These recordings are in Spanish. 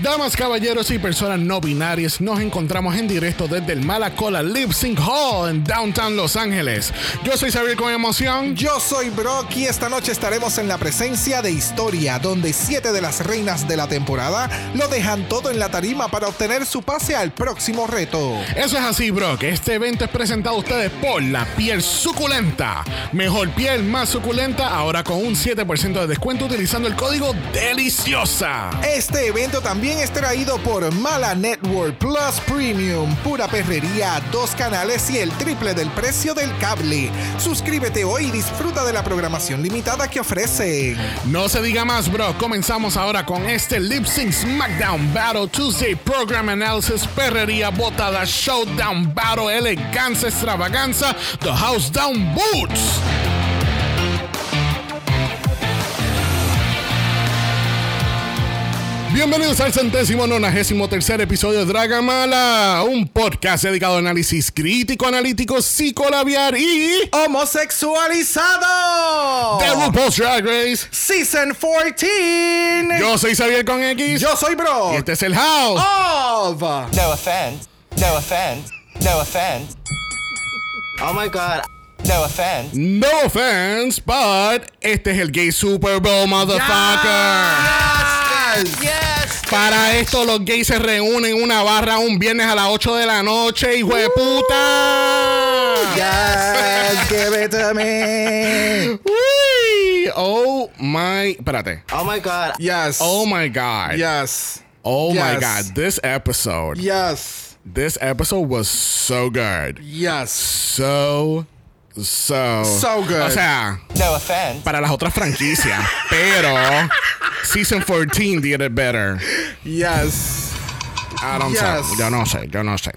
Damas, caballeros y personas no binarias, nos encontramos en directo desde el Malacola Lip Sync Hall en Downtown Los Ángeles. Yo soy Xavier con emoción. Yo soy Brock y esta noche estaremos en la presencia de Historia, donde siete de las reinas de la temporada lo dejan todo en la tarima para obtener su pase al próximo reto. Eso es así, Brock. Este evento es presentado a ustedes por la piel suculenta. Mejor piel, más suculenta, ahora con un 7% de descuento utilizando el código DELICIOSA. Este evento también es traído por Mala Network Plus Premium, pura perrería, dos canales y el triple del precio del cable. Suscríbete hoy y disfruta de la programación limitada que ofrece. No se diga más, bro. Comenzamos ahora con este Lip Sync SmackDown Battle Tuesday Program Analysis, perrería, botada, showdown, battle, elegancia, extravaganza, The House Down Boots. Bienvenidos al centésimo nonagésimo tercer episodio de Dragamala, un podcast dedicado a análisis crítico, analítico, psicolabiar y homosexualizado. de RuPaul's Drag Race. Season 14. Yo soy Xavier con X. Yo soy Bro. Y este es el House. Of. No offense. No offense. No offense. Oh my god. No offense. No offense, but este es el Gay Super Bowl, motherfucker. Yes. Para esto los gays se reúnen en una barra un viernes a las 8 de la noche, hijo de puta. Yes, give it to me. Uy, oh my, espérate. Oh my god. Yes. Oh my god. Yes. Oh my god, this episode. Yes. This episode was so good. Yes. So so So good. O sea, No offense. para las otras franquicias, pero Season 14 did it better. Yes. I don't Yes. know. Yo no sé, yo no sé.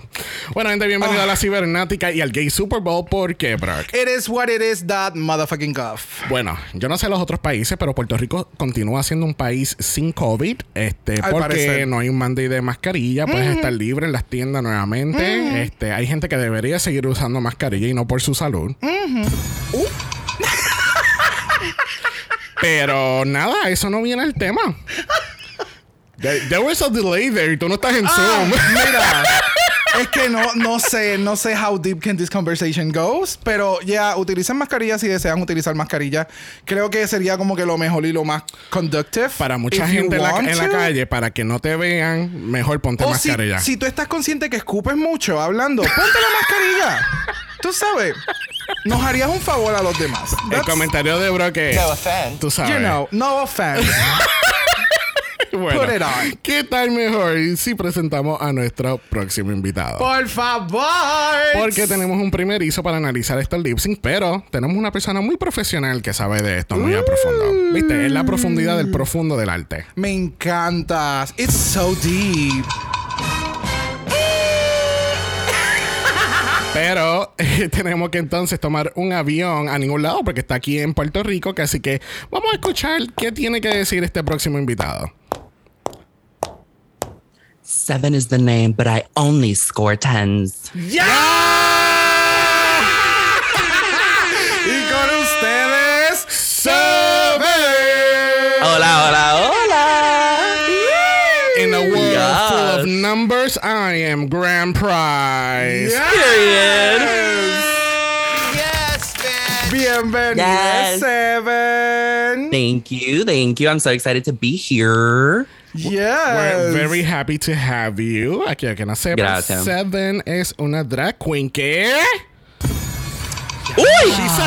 Bueno, gente, bienvenido a la cibernática y al Gay Super Bowl. ¿Por qué, Brock? It is what it is, that motherfucking guff. Bueno, yo no sé los otros países, pero Puerto Rico continúa siendo un país sin COVID. Este, Al porque parecer. no hay un mandate de mascarilla. Puedes estar libre en las tiendas nuevamente. Este, hay gente que debería seguir usando mascarilla y no por su salud. Uh. Pero nada, eso no viene al tema. There, there was a delay there y tú no estás en Zoom. Mira, es que no, no sé, no sé how deep can this conversation goes, pero ya utilicen mascarilla si desean utilizar mascarilla. Creo que sería como que lo mejor y lo más conductive. Para mucha If you gente en la, want en la to. calle, para que no te vean, mejor ponte O si, mascarilla. si tú estás consciente que escupes mucho hablando, ponte la mascarilla. Tú sabes, nos harías un favor a los demás. El That's- comentario de Bro que No offense. tú sabes. You know, no offense. Bueno, put it on. ¿Qué tal mejor si presentamos a nuestro próximo invitado? Por favor. Porque tenemos un primerizo para analizar estos lip sync, pero tenemos una persona muy profesional que sabe de esto muy a profundo. ¿Viste? Es la profundidad del profundo del arte. Me encantas. It's so deep. Pero eh, tenemos que entonces tomar un avión a ningún lado porque está aquí en Puerto Rico, que así que vamos a escuchar qué tiene que decir este próximo invitado. Seven is the name, but I only score tens. Y con ustedes, Seven! Hola, hola, hola. In a world Yes. full of numbers, I am grand prize. Period. Yes, man. bienvenidos, Yes. Seven. Thank you, thank you. I'm so excited to be here. Yes. We're very happy to have you. Aquí a que no sepa, Gracias. Seven es una drag queen que... Uy,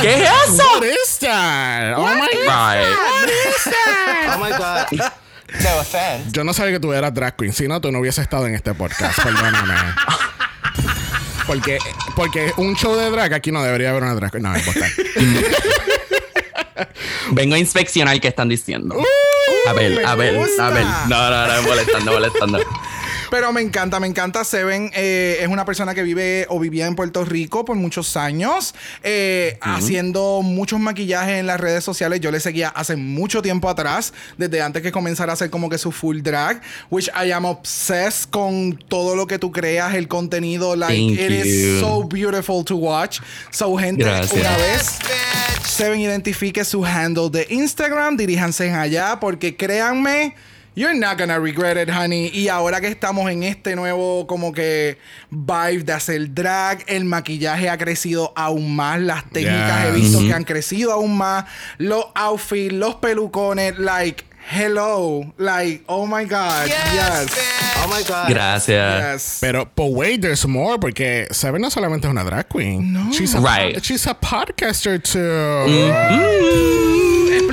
¿qué es eso? What is that? Oh my God. Right. What is that? Oh my god. No offense. Yo no sabía que tú eras drag queen. Si no, tú no hubieses estado en este podcast. Perdóname. Porque, porque un show de drag aquí no debería haber una drag queen. No, importa. Vengo a inspeccionar qué están diciendo. A ver, a ver, gusta. a ver. No, no, no, molestando, molestando. Pero me encanta, me encanta. Seven eh, es una persona que vive o vivía en Puerto Rico por muchos años, eh, haciendo muchos maquillajes en las redes sociales. Yo le seguía hace mucho tiempo atrás, desde antes que comenzara a hacer como que su full drag, which I am obsessed con todo lo que tú creas, el contenido. Like, Thank it is you. so beautiful to watch. So, gente, Gracias. una vez. Yes. Seven identifique su handle de Instagram, diríjanse allá porque créanme, you're not gonna regret it, honey. Y ahora que estamos en este nuevo como que vibe de hacer drag, el maquillaje ha crecido aún más, las técnicas he visto que han crecido aún más, los outfits, los pelucones, like hello, like oh my god, yes. Oh my god. Gracias. Yes. Pero, but wait, there's more, porque Seven no solamente es una drag queen. No. She's a, Right. She's a podcaster too.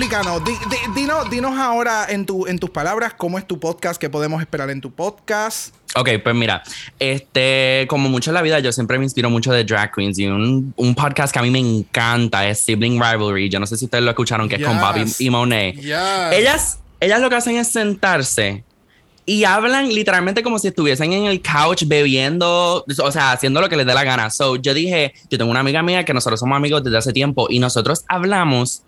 Explícanos, di- di- dinos, dinos ahora en, tu, en tus palabras cómo es tu podcast, qué podemos esperar en tu podcast. Ok, pues mira, este, como mucho en la vida, yo siempre me inspiro mucho de drag queens y un, un podcast que a mí me encanta es Sibling Rivalry. Yo no sé si ustedes lo escucharon, que es con. Bobby y Monet. Yes. Ellas, ellas lo que hacen es sentarse y hablan literalmente como si estuviesen en el couch bebiendo, o sea, haciendo lo que les dé la gana. So, yo dije, yo tengo una amiga mía que nosotros somos amigos desde hace tiempo y nosotros hablamos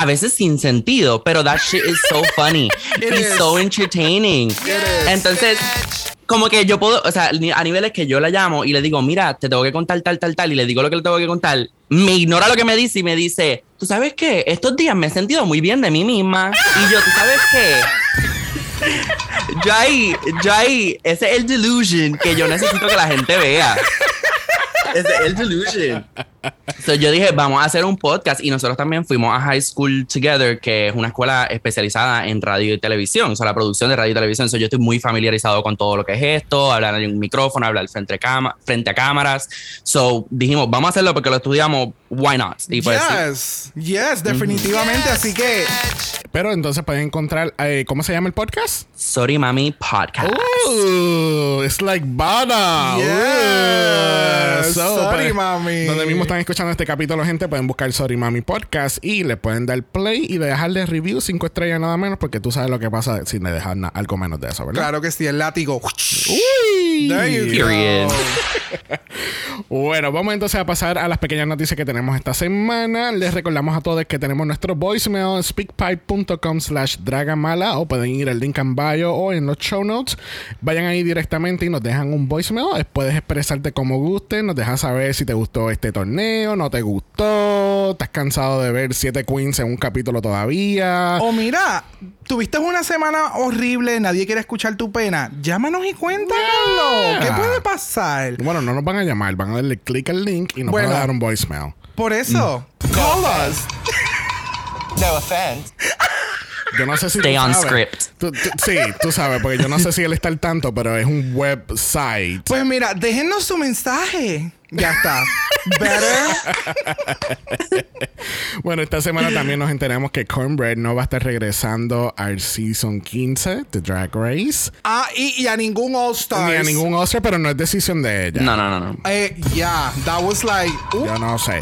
a veces sin sentido, pero that shit is so funny It y is. so entertaining. is. Entonces, como que yo puedo, o sea, a niveles que yo la llamo y le digo, mira, te tengo que contar tal, tal, tal, y le digo lo que le tengo que contar, me ignora lo que me dice y me dice, ¿tú sabes qué? Estos días me he sentido muy bien de mí misma. Y yo, ¿tú sabes qué? Yo ahí, yo ahí, ese es el delusion que yo necesito que la gente vea. Ese es el delusion. So, yo dije, vamos a hacer un podcast y nosotros también fuimos a High School Together, que es una escuela especializada en radio y televisión, o sea, la producción de radio y televisión. So, yo estoy muy familiarizado con todo lo que es esto, hablar en un micrófono, hablar frente a, frente a cámaras. So, dijimos, vamos a hacerlo porque lo estudiamos, why not? Y pues, sí. yes, yes, definitivamente. Así que Pero entonces pueden encontrar, eh, ¿cómo se llama el podcast? Sorry Mami Podcast. Ooh, it's like Bada. Yes. Ooh. Sorry, mami. Donde mismo están escuchando este capítulo, gente, pueden buscar Sorry Mami Podcast y le pueden dar play y dejarle review cinco estrellas nada menos, porque tú sabes lo que pasa si le dejas algo menos de eso, ¿verdad? claro que sí, el látigo. Uy. There you Period. go. Bueno, vamos entonces a pasar a las pequeñas noticias que tenemos esta semana. Les recordamos a todos que tenemos nuestro voicemail en speakpipe.com slash dragamala o pueden ir al link en bio o en los show notes. Vayan ahí directamente y nos dejan un voicemail. Puedes expresarte como guste, nos dejas saber si te gustó este torneo, no te gustó, estás cansado de ver siete queens en un capítulo todavía. O mira, tuviste una semana horrible, nadie quiere escuchar tu pena. Llámanos y cuéntanoslo. ¿Qué puede pasar? Bueno, no nos van a llamar, van a darle clic al link y nos Bueno. van a dar un voicemail. Por eso, call us. No offense. Yo no sé si Stay tú on sabes. script. Tú- tú- sí, tú sabes, porque yo no sé si él está al tanto, pero es un website. Pues mira, déjenos su mensaje. Ya está. Better. Bueno, esta semana también nos enteramos que Cornbread no va a estar regresando al season 15 de Drag Race. Ah, y, y a ningún All Stars. Ni a ningún Oscar, pero no es decisión de ella. No, no, no, no. Eh, yeah, that was like. uh, Yo no sé.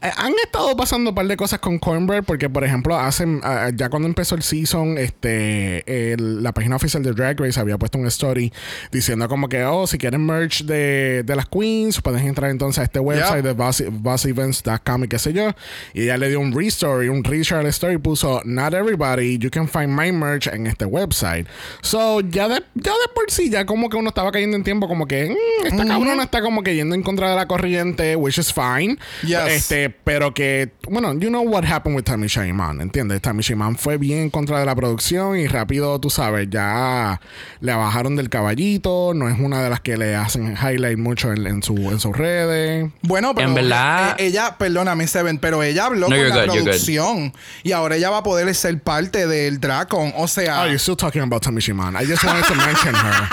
Eh, han estado pasando un par de cosas con Cornbread porque, por ejemplo, hacen ah, ya cuando empezó el season, este, el- la página oficial de Drag Race había puesto un story diciendo como que, oh, si quieren merch de, de las queens, pueden entrar entonces a este website de boss- bossevents.com y qué sé yo. Y ella le dio un restory, un reshare story puso, not everybody, you can find my merch en este website. So, ya de, ya de por sí, ya como que uno estaba cayendo en tiempo como que, "Mm, esta cabrona está como que yendo en contra de la corriente, which is fine. Yes. Este, pero que, bueno, you know what happened with Tammy Iman, ¿entiendes? Tammy Iman fue bien en contra de la producción y rápido, tú sabes, ya le bajaron del caballito, no es una de las que le hacen highlight mucho en, en su, en sus redes. Bueno, pero En verdad- eh, ella, perdóname, Seven, pero ella habló No, con la good, producción y ahora ella va a poder ser parte del Dracon. O sea, Oh, you're still talking about Tammy Iman. I just wanted to mention her.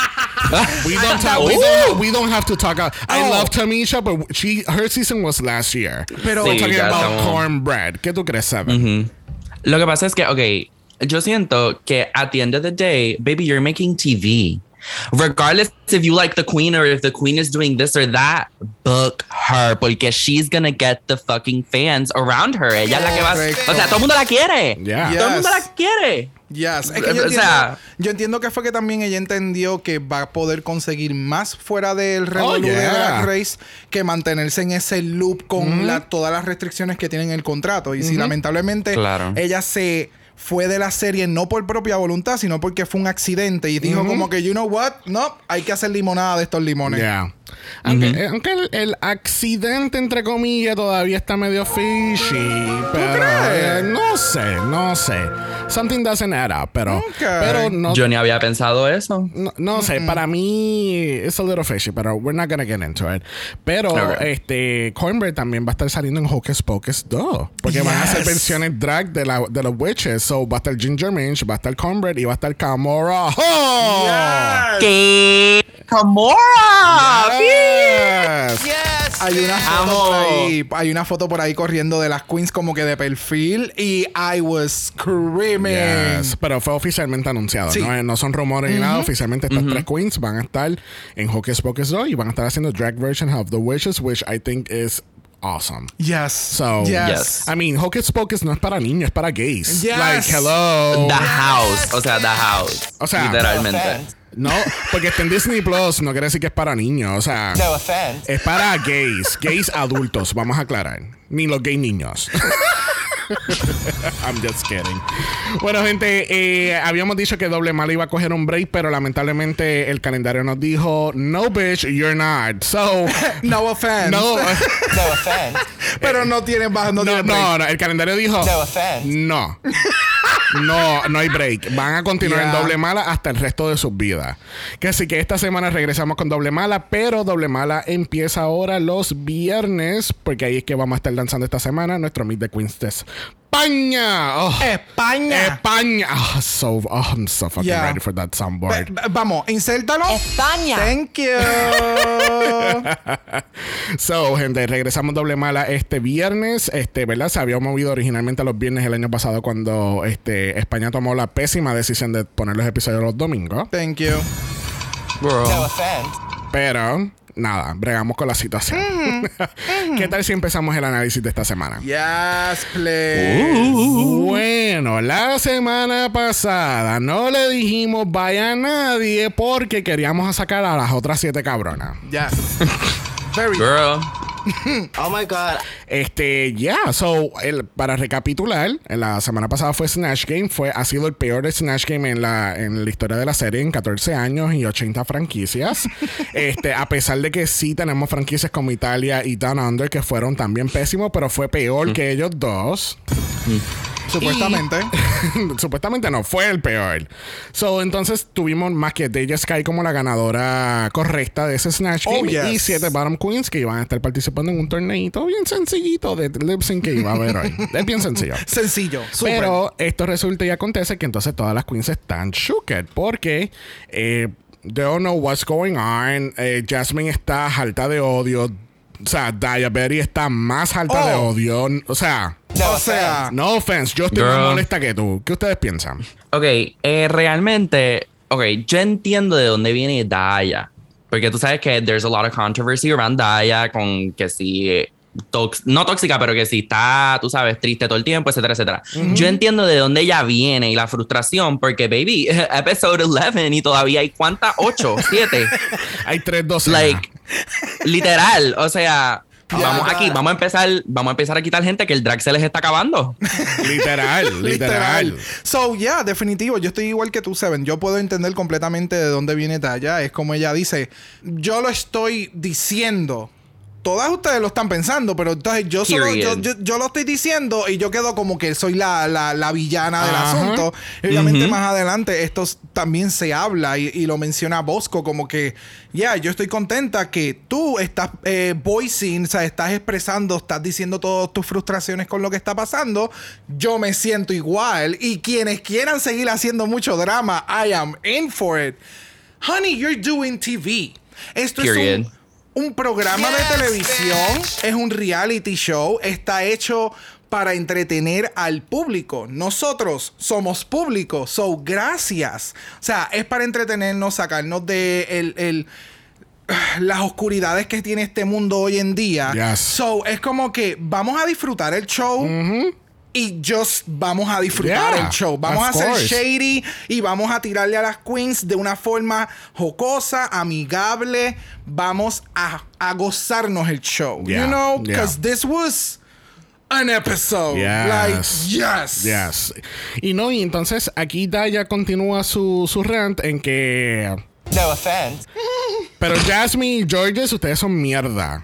We don't, talk, we, don't, we don't have to talk. About, I Oh. love Tamisha, but she her season was last year. Pero- We're Sí, talking ya about estamos- cornbread. ¿Qué tú crees, Seven? Lo que pasa es que, ok, yo siento que at the end of the day, baby, you're making TV. Regardless if you like the queen or if the queen is doing this or that, book her porque she's gonna get the fucking fans around her. Ella es la que va. O sea, todo el mundo la quiere. Yeah. Yeah. Todo el mundo Yes. la quiere. Yes. Es que yo, entiendo, sea- yo entiendo que fue que también ella entendió que va a poder conseguir más fuera del revolú de Oh, yeah. Drag Race que mantenerse en ese loop con la- todas las restricciones que tienen el contrato. Y si lamentablemente Claro. ella se fue de la serie no por propia voluntad, sino porque fue un accidente y dijo como que, you know what, no, hay que hacer limonada de estos limones. Yeah. Aunque, eh, aunque el, el accidente, entre comillas, todavía está medio fishy. Pero crees? eh, no sé, no sé. Something doesn't add up. Pero, Ok. pero no, Yo ni había pensado eso. no, no sé. Para mí es a little fishy, pero we're not gonna get into it. Pero Ok. este Cornbread también va a estar saliendo en Hocus Pocus 2. Porque van a hacer Yes. versiones drag de, la, de los witches. So va a estar Ginger Minch, va a estar Cornbread y va a estar Camora. ¡Oh! Yes. ¡Qué Camora! Yes. Yes! Hay una foto Amo. por ahí, hay una foto por ahí corriendo de las queens como que de perfil y I was screaming. Yes, pero fue oficialmente anunciado. Sí. ¿no? No son rumores ni nada. Oficialmente estas tres queens van a estar en Hocus Pocus 2 y van a estar haciendo drag version of The Witches, which I think is awesome. Yes. So, yes. Yes. I mean, Hocus Pocus no es para niños, es para gays. Yes. Like, hello. The House. O sea, The House. O sea, literalmente. No, porque está en Disney Plus no quiere decir que es para niños. O sea, No offense. es para gays, gays adultos, vamos a aclarar. Ni los gay niños. I'm just kidding. Bueno, gente, eh, habíamos dicho que Doble Mala iba a coger un break, pero lamentablemente el calendario nos dijo, no, bitch, you're not. So, No offense. no, No offense. Pero no tiene baja, no, no, tiene break. no, no, el calendario dijo, No offense. no. No, no hay break. Van a continuar en doble mala hasta el resto de sus vidas. Que así que esta semana regresamos con doble mala, pero doble mala empieza ahora los viernes, porque ahí es que vamos a estar lanzando esta semana nuestro Meet the Queens de España. Oh, España. España. Oh, so, oh, I'm so fucking Yeah. ready for that soundboard. ve- vamos, insértalo. España. Thank you. So, gente, regresamos doble mala este viernes. Este, ¿verdad? Se había movido originalmente los viernes el año pasado cuando este, España tomó la pésima decisión de poner los episodios los domingos. Thank you. No offense. Pero, nada, bregamos con la situación. ¿Qué tal si empezamos el análisis de esta semana? Yes, please. Bueno, la semana pasada no le dijimos vaya a nadie porque queríamos sacar a las otras siete cabronas. Yes. Very Girl. Oh my god. Este, ya, so, el, para recapitular, la semana pasada fue Snatch Game, fue, ha sido el peor Snatch Game en la, en la historia de la serie en 14 años y 80 franquicias. este, a pesar de que sí tenemos franquicias como Italia y Down Under que fueron también pésimos, pero fue peor que ellos dos. Supuestamente. Supuestamente no, fue el peor. So, entonces tuvimos más que Deja Sky como la ganadora correcta de ese Snatch Oh, Game yes. y siete Bottom Queens que iban a estar participando en un torneito bien sencillito de lip sync que iba a haber hoy. es bien sencillo. Sencillo. Super. Pero esto resulta y acontece que entonces todas las queens están shooked porque eh, they don't know what's going on. Eh, Jasmine está alta de odio. O sea, Diabetes está más alta de Oh. odio. O sea, No o sea, offense. no offense, yo estoy más Girl. molesta que tú. ¿Qué ustedes piensan? Ok, eh, realmente, ok, yo entiendo de dónde viene Daya. Porque tú sabes que there's a lot of controversy around Daya con que si, tox- no tóxica, pero que si está, tú sabes, triste todo el tiempo, etcétera, etcétera. Yo entiendo de dónde ella viene y la frustración, porque, baby, episode 11 y todavía hay cuántas, 8, 7. Hay tres docenas. like, literal, o sea. Vamos aquí, vamos a empezar, vamos a empezar a quitar gente que el drag se les está acabando. literal, literal. So, yeah, definitivo. Yo estoy igual que tú, Seven. Yo puedo entender completamente de dónde viene Taya. Es como ella dice, yo lo estoy diciendo. Todas ustedes lo están pensando, pero entonces yo solo yo, yo, yo lo estoy diciendo y yo quedo como que soy la, la, la villana del Ajá. asunto. Y obviamente más adelante esto también se habla y, y lo menciona Bosco como que, ya, yo estoy contenta que tú estás eh, voicing, o sea, estás expresando, estás diciendo todas tus frustraciones con lo que está pasando. Yo me siento igual y quienes quieran seguir haciendo mucho drama, I am in for it. Honey, you're doing TV. Esto Period. es un un programa de televisión, bitch. es un reality show, está hecho para entretener al público. Nosotros somos público, so gracias. O sea, es para entretenernos, sacarnos de el, el- las oscuridades que tiene este mundo hoy en día. Yes. So, es como que vamos a disfrutar el show. Y just vamos a disfrutar Yeah, el show. Vamos a ser shady y vamos a tirarle a las queens de una forma jocosa, amigable. Vamos a, a gozarnos el show. Yeah, you know, yeah. because this was an episode. Yes. Like, yes. Yes. Y no, y entonces aquí Daya continúa su, su rant en que. No offense. Pero Jasmine y Georges, ustedes son mierda.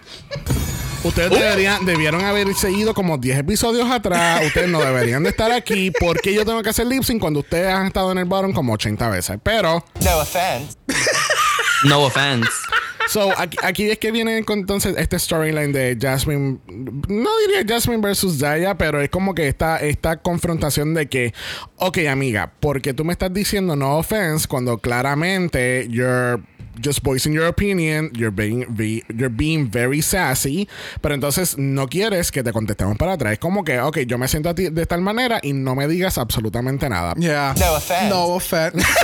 Ustedes deberían, debieron haber seguido como 10 episodios atrás. Ustedes no deberían de estar aquí. porque yo tengo que hacer lip sync cuando ustedes han estado en el bottom como 80 veces? Pero, No offense. No offense. so, aquí, aquí es que viene entonces este storyline de Jasmine. No diría Jasmine versus Daya, pero es como que esta, esta confrontación de que, ok, amiga, porque tú me estás diciendo no offense cuando claramente you're just voicing your opinion, you're being, ve- you're being very sassy, pero entonces no quieres que te contestemos para atrás. Es como que, ok, yo me siento a ti de tal manera y no me digas absolutamente nada. Yeah. No offense. No offense.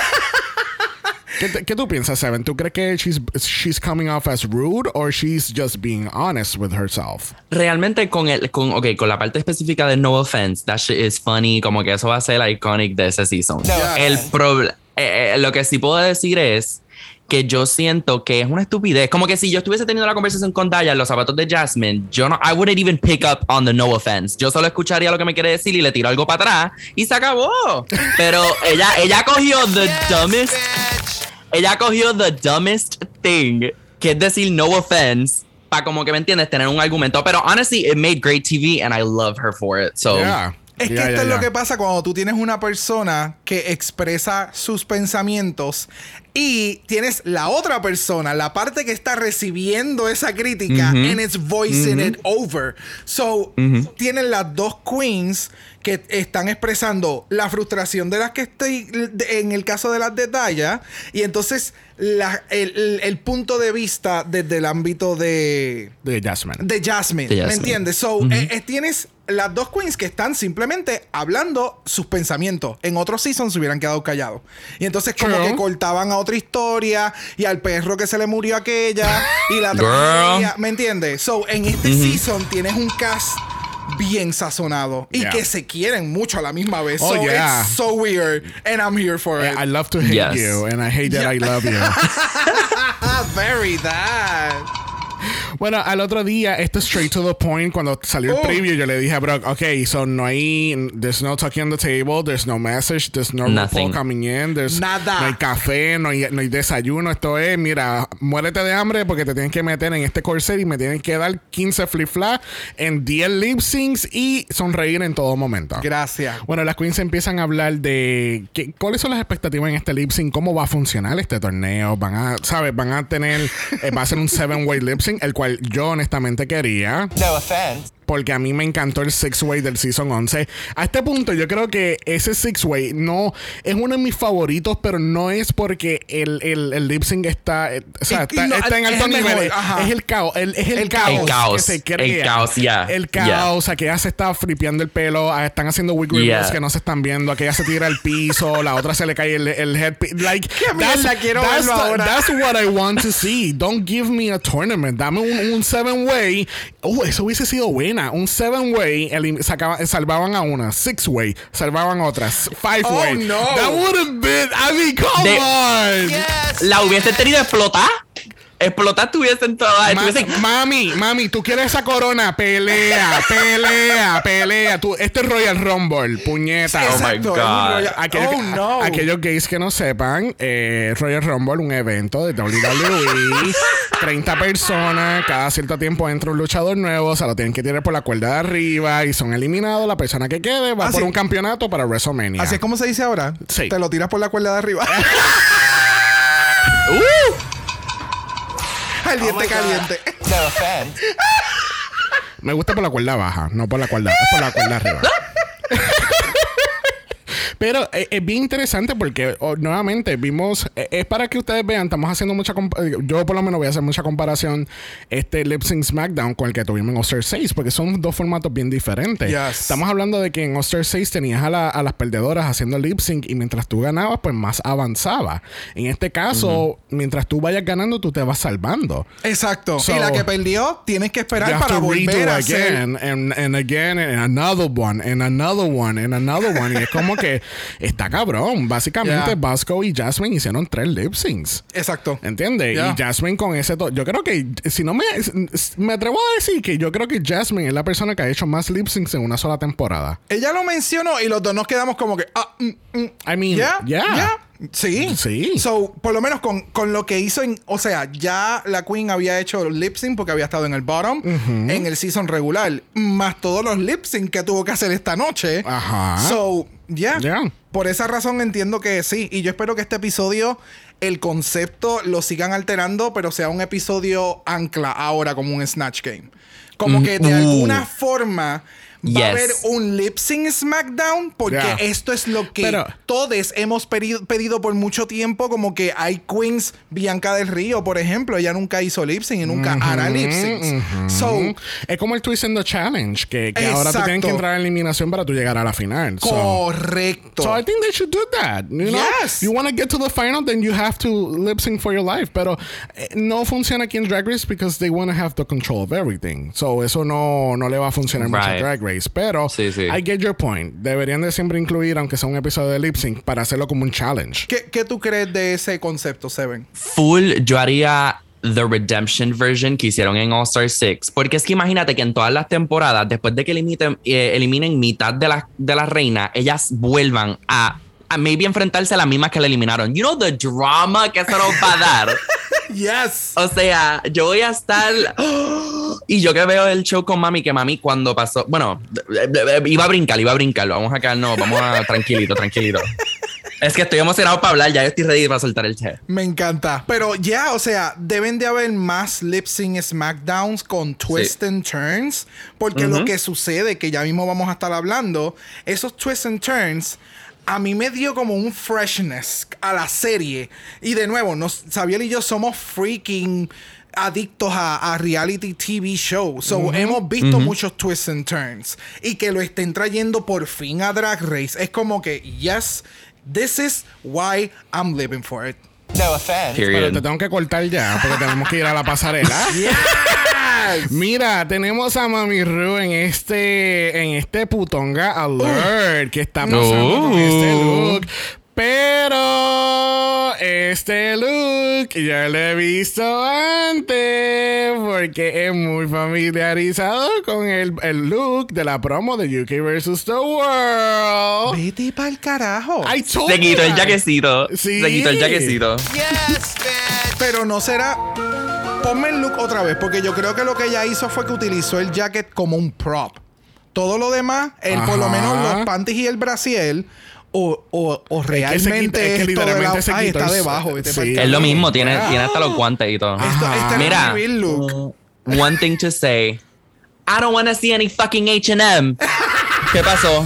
¿Qué, te- qué tú piensas, Seven? ¿Tú crees que she's, she's coming off as rude or she's just being honest with herself? Realmente con el, con, okay, con la parte específica de No Offense, that shit is funny, como que eso va a ser el iconic de ese season. No El eh, eh, lo que sí puedo decir es que yo siento que es una estupidez. Como que si yo estuviese teniendo la conversación con Daya en los zapatos de Jasmine, yo no, I wouldn't even pick up on the no offense. Yo solo escucharía lo que me quiere decir y le tiro algo para atrás y se acabó. Pero ella, ella cogió the dumbest, ella cogió the dumbest thing, que es decir no offense, para como que me entiendes, tener un argumento. Pero honestly, it made great TV and I love her for it. So, Yeah. Es que Yeah, esto yeah, es lo que pasa cuando tú tienes una persona que expresa sus pensamientos y tienes la otra persona, la parte que está recibiendo esa crítica, and it's voicing it over. So, tienen las dos queens que están expresando la frustración de las que estoy, en el caso de las de Daya, y entonces la- el, el- el punto de vista desde el ámbito de De Jasmine. de Jasmine, De ¿me entiendes? So, eh, eh, tienes las dos queens que están simplemente hablando sus pensamientos. En otros seasons se hubieran quedado callados. Y entonces como True. que cortaban a otra historia y al perro que se le murió aquella y la Girl. tragedia, ¿me entiendes? So, en este season tienes un cast bien sazonado y Yeah. que se quieren mucho a la misma vez. Oh, so yeah. it's so weird and I'm here for it. I love to hate Yes. you and I hate that I love you. Very that. Bueno, al otro día, esto straight to the point, cuando salió el Oh. preview, yo le dije a Brock, ok, so no hay, there's no talking on the table, there's no message, there's no Nothing. Coming in, there's Nada. no hay café, no hay, no hay desayuno, esto es, mira, muérete de hambre porque te tienes que meter en este corset y me tienes que dar 15 flip flap en 10 lip syncs y sonreír en todo momento. Gracias. Bueno, las queens empiezan a hablar de qué- cuáles son las expectativas en este lip sync, cómo va a funcionar este torneo. Van a, ¿sabes? Van a tener, eh, va a ser un seven-way lip sync, el cual yo honestamente quería. No offense. Porque a mí me encantó el Six Way del Season 11. A este punto, yo creo que ese Six Way no es uno de mis favoritos, pero no es porque el, el, el lip sync está, eh, o sea, Y- y está, no, está en es alto el nivel. Es el caos. el- es el, El caos, caos. El caos, que se el crea. caos, yeah, El yeah. caos. Aquella se está flipeando el pelo. ah, Están haciendo wig removes Yeah. que no se están viendo. Aquella se tira al piso. la otra se le cae el, el headpiece. Like, Qué mierda, quiero that's, verlo ahora. that's what I want to see. Don't give me a tournament. Dame un, un seven way. Oh, eso hubiese sido Un seven way. sacaba- salvaban a una. Six way. Salvaban a otra. s- Five Oh, way. no. That would have been. I mean, come De- on. Yes. ¿La hubiese tenido explotar? Explotar tuviesen todas. Ma- tuviesen- mami, mami, tú quieres esa corona, pelea, pelea, pelea. Tú, este es Royal Rumble, puñeta. Oh my Exacto, God. Aquellos, oh, no. aquellos gays que no sepan, eh, Royal Rumble, un evento de WWE, 30 personas, cada cierto tiempo entra un luchador nuevo, se lo tienen que tirar por la cuerda de arriba y son eliminados. La persona que quede va Ah, por un campeonato para WrestleMania. Así es como se dice ahora. Sí. Te lo tiras por la cuerda de arriba. Al Oh caliente. No offense. Me gusta por la cuerda baja, no por la cuerda, es por la cuerda arriba. Pero eh, es bien interesante porque oh, nuevamente vimos, eh, es para que ustedes vean, estamos haciendo mucha, yo por lo menos voy a hacer mucha comparación este Lip Sync SmackDown con el que tuvimos en All-Star 6 porque son dos formatos bien diferentes. Yes. Estamos hablando de que en All-Star 6 tenías a, la- a las perdedoras haciendo lip sync y mientras tú ganabas pues más avanzaba. En este caso, mientras tú vayas ganando tú te vas salvando. Exacto. So- y la que perdió, tienes que esperar para volver a hacer. again and, and again and another one and another one and another one y es como que está cabrón. Básicamente, Yeah. Vasco y Jasmine hicieron tres lip syncs. Exacto. ¿Entiendes? Yeah. Y Jasmine con ese Yo creo que, si no me. Me atrevo a decir que yo creo que Jasmine es la persona que ha hecho más lip syncs en una sola temporada. Ella lo mencionó y los dos nos quedamos como que. Ah, mm, mm, I mean, yeah, yeah. Sí. Sí. So, por lo menos con, con lo que hizo en. O sea, ya la Queen había hecho lip sync porque había estado en el bottom en el season regular. Más todos los lip sync que tuvo que hacer esta noche. Ajá. So, yeah. Yeah. Por esa razón entiendo que sí. Y yo espero que este episodio, el concepto lo sigan alterando, pero sea un episodio ancla ahora como un Snatch Game. Como que de uh. alguna forma. Va Yes. a haber un lip sync SmackDown porque Yeah. esto es lo que Pero- todos hemos pedido, pedido por mucho tiempo. Como que hay queens, Bianca del Río, por ejemplo, ella nunca hizo lip sync y nunca hará lip syncs. So, Es como el Twist in the Challenge, que, que ahora tú tienes que entrar en eliminación para tú llegar a la final. So- correcto. So I think they should do that. You know, Yes. you want to get to the final, then you have to lip sync for your life. Pero eh, no funciona aquí en Drag Race because they want to have the control of everything. So eso no, no le va a funcionar mucho a Right. Drag Race. Pero Sí, sí. I get your point. Deberían de siempre incluir, aunque sea un episodio de lip sync, para hacerlo como un challenge. ¿Qué, qué tú crees de ese concepto, Seven? Full, yo haría The Redemption version que hicieron en All Star 6. Porque es que imagínate que en todas las temporadas, después de que elimiten, eh, eliminen mitad de las de las reinas, ellas vuelvan a, a maybe enfrentarse a las mismas que la eliminaron. You know the drama que eso nos va a dar. Yes. O sea, yo voy a estar. Y yo que veo el show con mami, que mami cuando pasó. Bueno, iba a brincar, iba a brincar. Vamos a quedarnos, vamos a tranquilito, tranquilito. Es que estoy emocionado para hablar, ya yo estoy ready para soltar el che. Me encanta. Pero ya, o sea, deben de haber más lip sync SmackDowns con twists and turns. Porque lo que sucede, que ya mismo vamos a estar hablando, esos twists and turns. A mí me dio como un freshness a la serie. Y de nuevo, nos, Xavier y yo somos freaking adictos a, a reality TV shows. So, hemos visto muchos twists and turns. Y que lo estén trayendo por fin a Drag Race. Es como que, yes, this is why I'm living for it. No offense. Pero te tengo que cortar ya porque tenemos que ir a la pasarela. Yes! Mira, tenemos a Mami Ru en este, en este putonga alert que está pasando con este look. Pero este look ya lo he visto antes porque es muy familiarizado con el, el look de la promo de UK vs. The World. Vete pa'l carajo. I told Se quitó you el jaquecito. Sí. Se quitó el jaquecito. Yes, bitch. Pero no será. Ponme el look otra vez, porque yo creo que lo que ella hizo fue que utilizó el jacket como un prop. Todo lo demás, el, por lo menos los panties y el brasier, o, o, o que se realmente quita- es que esto de la- literalmente se Ay, quitó está debajo. vete sí. Es lo mismo, tiene, Yeah. tiene hasta los guantes y todo. Esto, este Mira. look. One thing to say. I don't want to see any fucking H&M. ¿Qué pasó?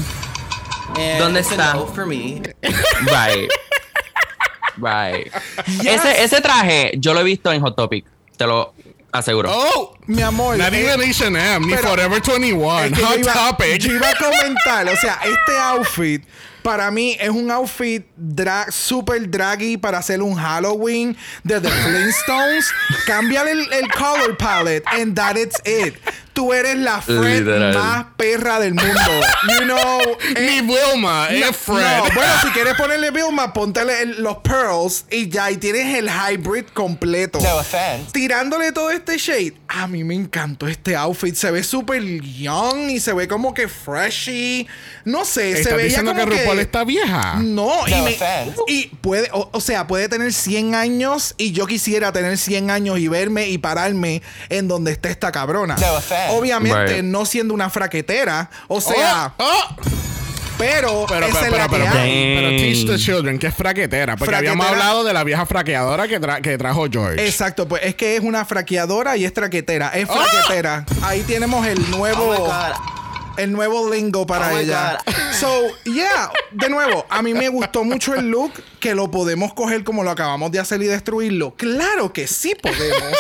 And ¿Dónde it's a está? no for me. Right. Right. Yes. Ese, ese traje yo lo he visto en Hot Topic. Te lo aseguro. Oh, Mi amor. not eh, even H&M, ni Forever 21. Es que yo Hot iba, Topic. yo iba a comentar, o sea, este outfit para mí es un outfit drag, super draggy para hacer un Halloween de The Flintstones. Cámbiale el, el color palette and that is it. Tú eres la Fred Literal. más perra del mundo. You know. Ni eh, Wilma, no, es Fred. no, bueno, si quieres ponerle Vilma, póntele el- los pearls y ya, y tienes el hybrid completo No offense. tirándole todo este shade. A mí me encantó este outfit. Se ve súper young y se ve como que freshy. No sé, se ¿Estás veía diciendo como que RuPaul está vieja? No, y, No me- offense. y puede, o, o sea, puede tener 100 años y yo quisiera tener 100 años y verme y pararme en donde está esta cabrona. No offense. Obviamente Right. no siendo una fraquetera, o sea, Oh, oh. pero, Pero, esa pero, es la pero, pero, que hay. pero teach the children, que es fraquetera. Porque habíamos hablado de la vieja fraqueadora que, tra- que trajo George. Exacto, pues es que es una fraqueadora y es traquetera. Es ¡Ah! fraquetera. Ahí tenemos el nuevo. Oh el nuevo lingo para Oh ella. So, yeah, de nuevo, a mí me gustó mucho el look, que lo podemos coger como lo acabamos de hacer y destruirlo. Claro que sí podemos.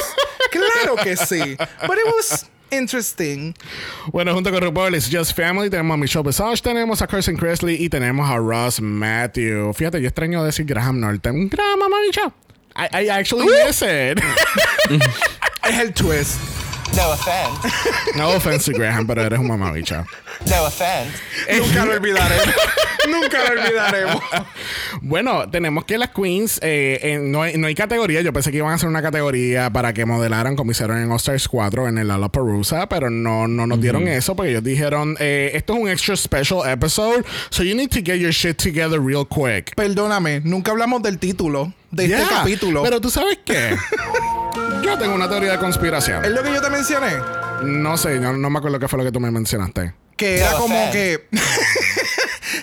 claro que sí. But it was interesting. Bueno, junto con RuPaul es Just Family, tenemos a Michelle Visage, tenemos a Kirsten Cresley y tenemos a Ross Matthew. Fíjate, yo extraño decir Graham Norton. Graham, mamá, Michelle. I, I actually miss it. Es el twist. No offense. No offense, Graham, pero eres un mamabicha. No offense. Nunca lo olvidaremos. Nunca lo olvidaremos. Bueno, tenemos que las queens, eh, en- no, hay, no hay categoría. Yo pensé que iban a hacer una categoría para que modelaran como hicieron en All Stars 4 en el Lollapalooza, pero no, no nos dieron eso porque ellos dijeron, eh, esto es un extra special episode, so you need to get your shit together real quick. Perdóname, nunca hablamos del título de Yeah, este capítulo. Pero tú sabes qué? yo tengo una teoría de conspiración. es lo que yo te mencioné. No sé, no, no me acuerdo qué fue lo que tú me mencionaste. Que era No como que.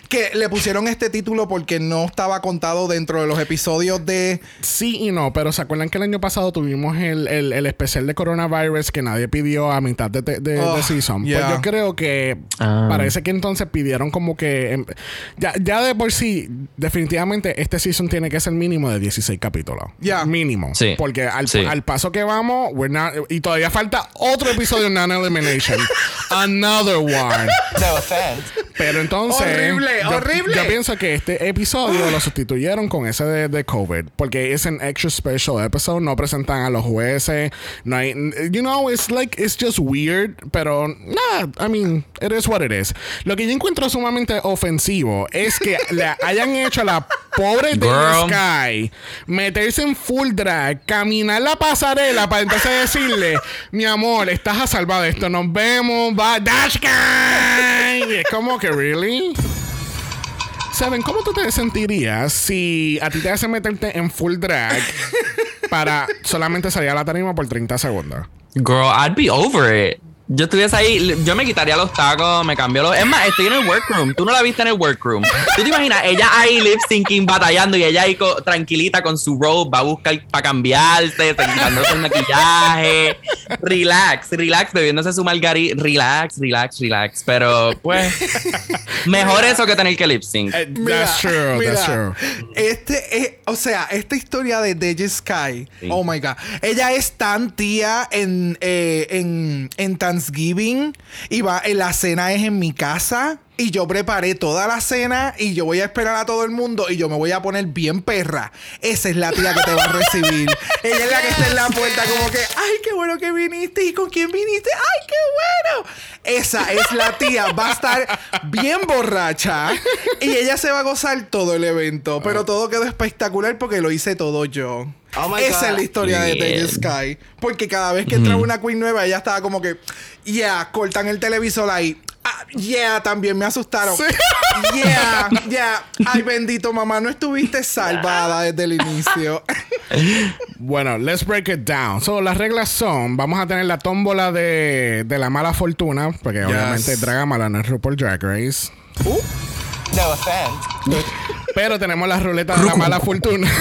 que le pusieron este título porque no estaba contado dentro de los episodios de. Sí y no, pero ¿se acuerdan que el año pasado tuvimos el, el- el especial de coronavirus que nadie pidió a mitad de, de, de- Oh, de season? yeah. Pues yo creo que Ah. parece que entonces pidieron como que... em, ya, ya de por sí, definitivamente este season tiene que ser mínimo de 16 capítulos. Yeah. Mínimo. Sí. Porque al, Sí. al paso que vamos, we're not- y todavía falta otro episodio de Non-Elimination. Another one. No offense. Pero entonces. Horrible, yo, horrible. Yo pienso que este episodio lo sustituyeron con ese de, de COVID. Porque es un extra special episode. No presentan a los jueces. No hay. You know, it's like. It's just weird. Pero nada. I mean, it is what it is. Lo que yo encuentro sumamente ofensivo es que le hayan hecho a la pobre Girl. Sky meterse en full drag, caminar la pasarela para entonces decirle, mi amor, estás a salvar de esto, nos vemos, va, Dash Sky. Es como que, ¿really? ¿Saben cómo tú te sentirías si a ti te hacen meterte en full drag para solamente salir a la tarima por 30 segundos? Girl, I'd be over it. Yo estuviese ahí, yo me quitaría los tacos, me cambio los. Es más, estoy en el workroom. Tú no la viste en el workroom. Tú te imaginas, ella ahí lip syncing, batallando y ella ahí co- tranquilita con su robe, va a buscar para cambiarse, quitándose el maquillaje. Relax, relax, bebiéndose su margarita. Relax, relax, relax. Pero, pues, mejor eso que tener que lip sync. Eh, that's true, mira, that's true. Este es, o sea, esta historia de Deji Sky, Sí. oh my god, ella es tan tía en, eh, en, en Thanksgiving y va, la cena es en mi casa y yo preparé toda la cena y yo voy a esperar a todo el mundo y yo me voy a poner bien perra. Esa es la tía que te va a recibir. ella es la que está en la puerta como que, ay, qué bueno que viniste y con quién viniste, ay, qué bueno. Esa es la tía, va a estar bien borracha y ella se va a gozar todo el evento, pero todo quedó espectacular porque lo hice todo yo. Oh my Esa God. es la historia de. Deji Sky. Porque cada vez que entraba una queen nueva, ella estaba como que, yeah, cortan el televisor ahí. Ah, yeah, también me asustaron. Yeah, yeah. Ay, bendito mamá, no estuviste salvada desde el inicio. Bueno, let's break it down. So, las reglas son: vamos a tener la tómbola de, de la mala fortuna, porque obviamente Dragamala no es RuPaul Drag Race. No offense. Pero tenemos la ruleta de la mala fortuna.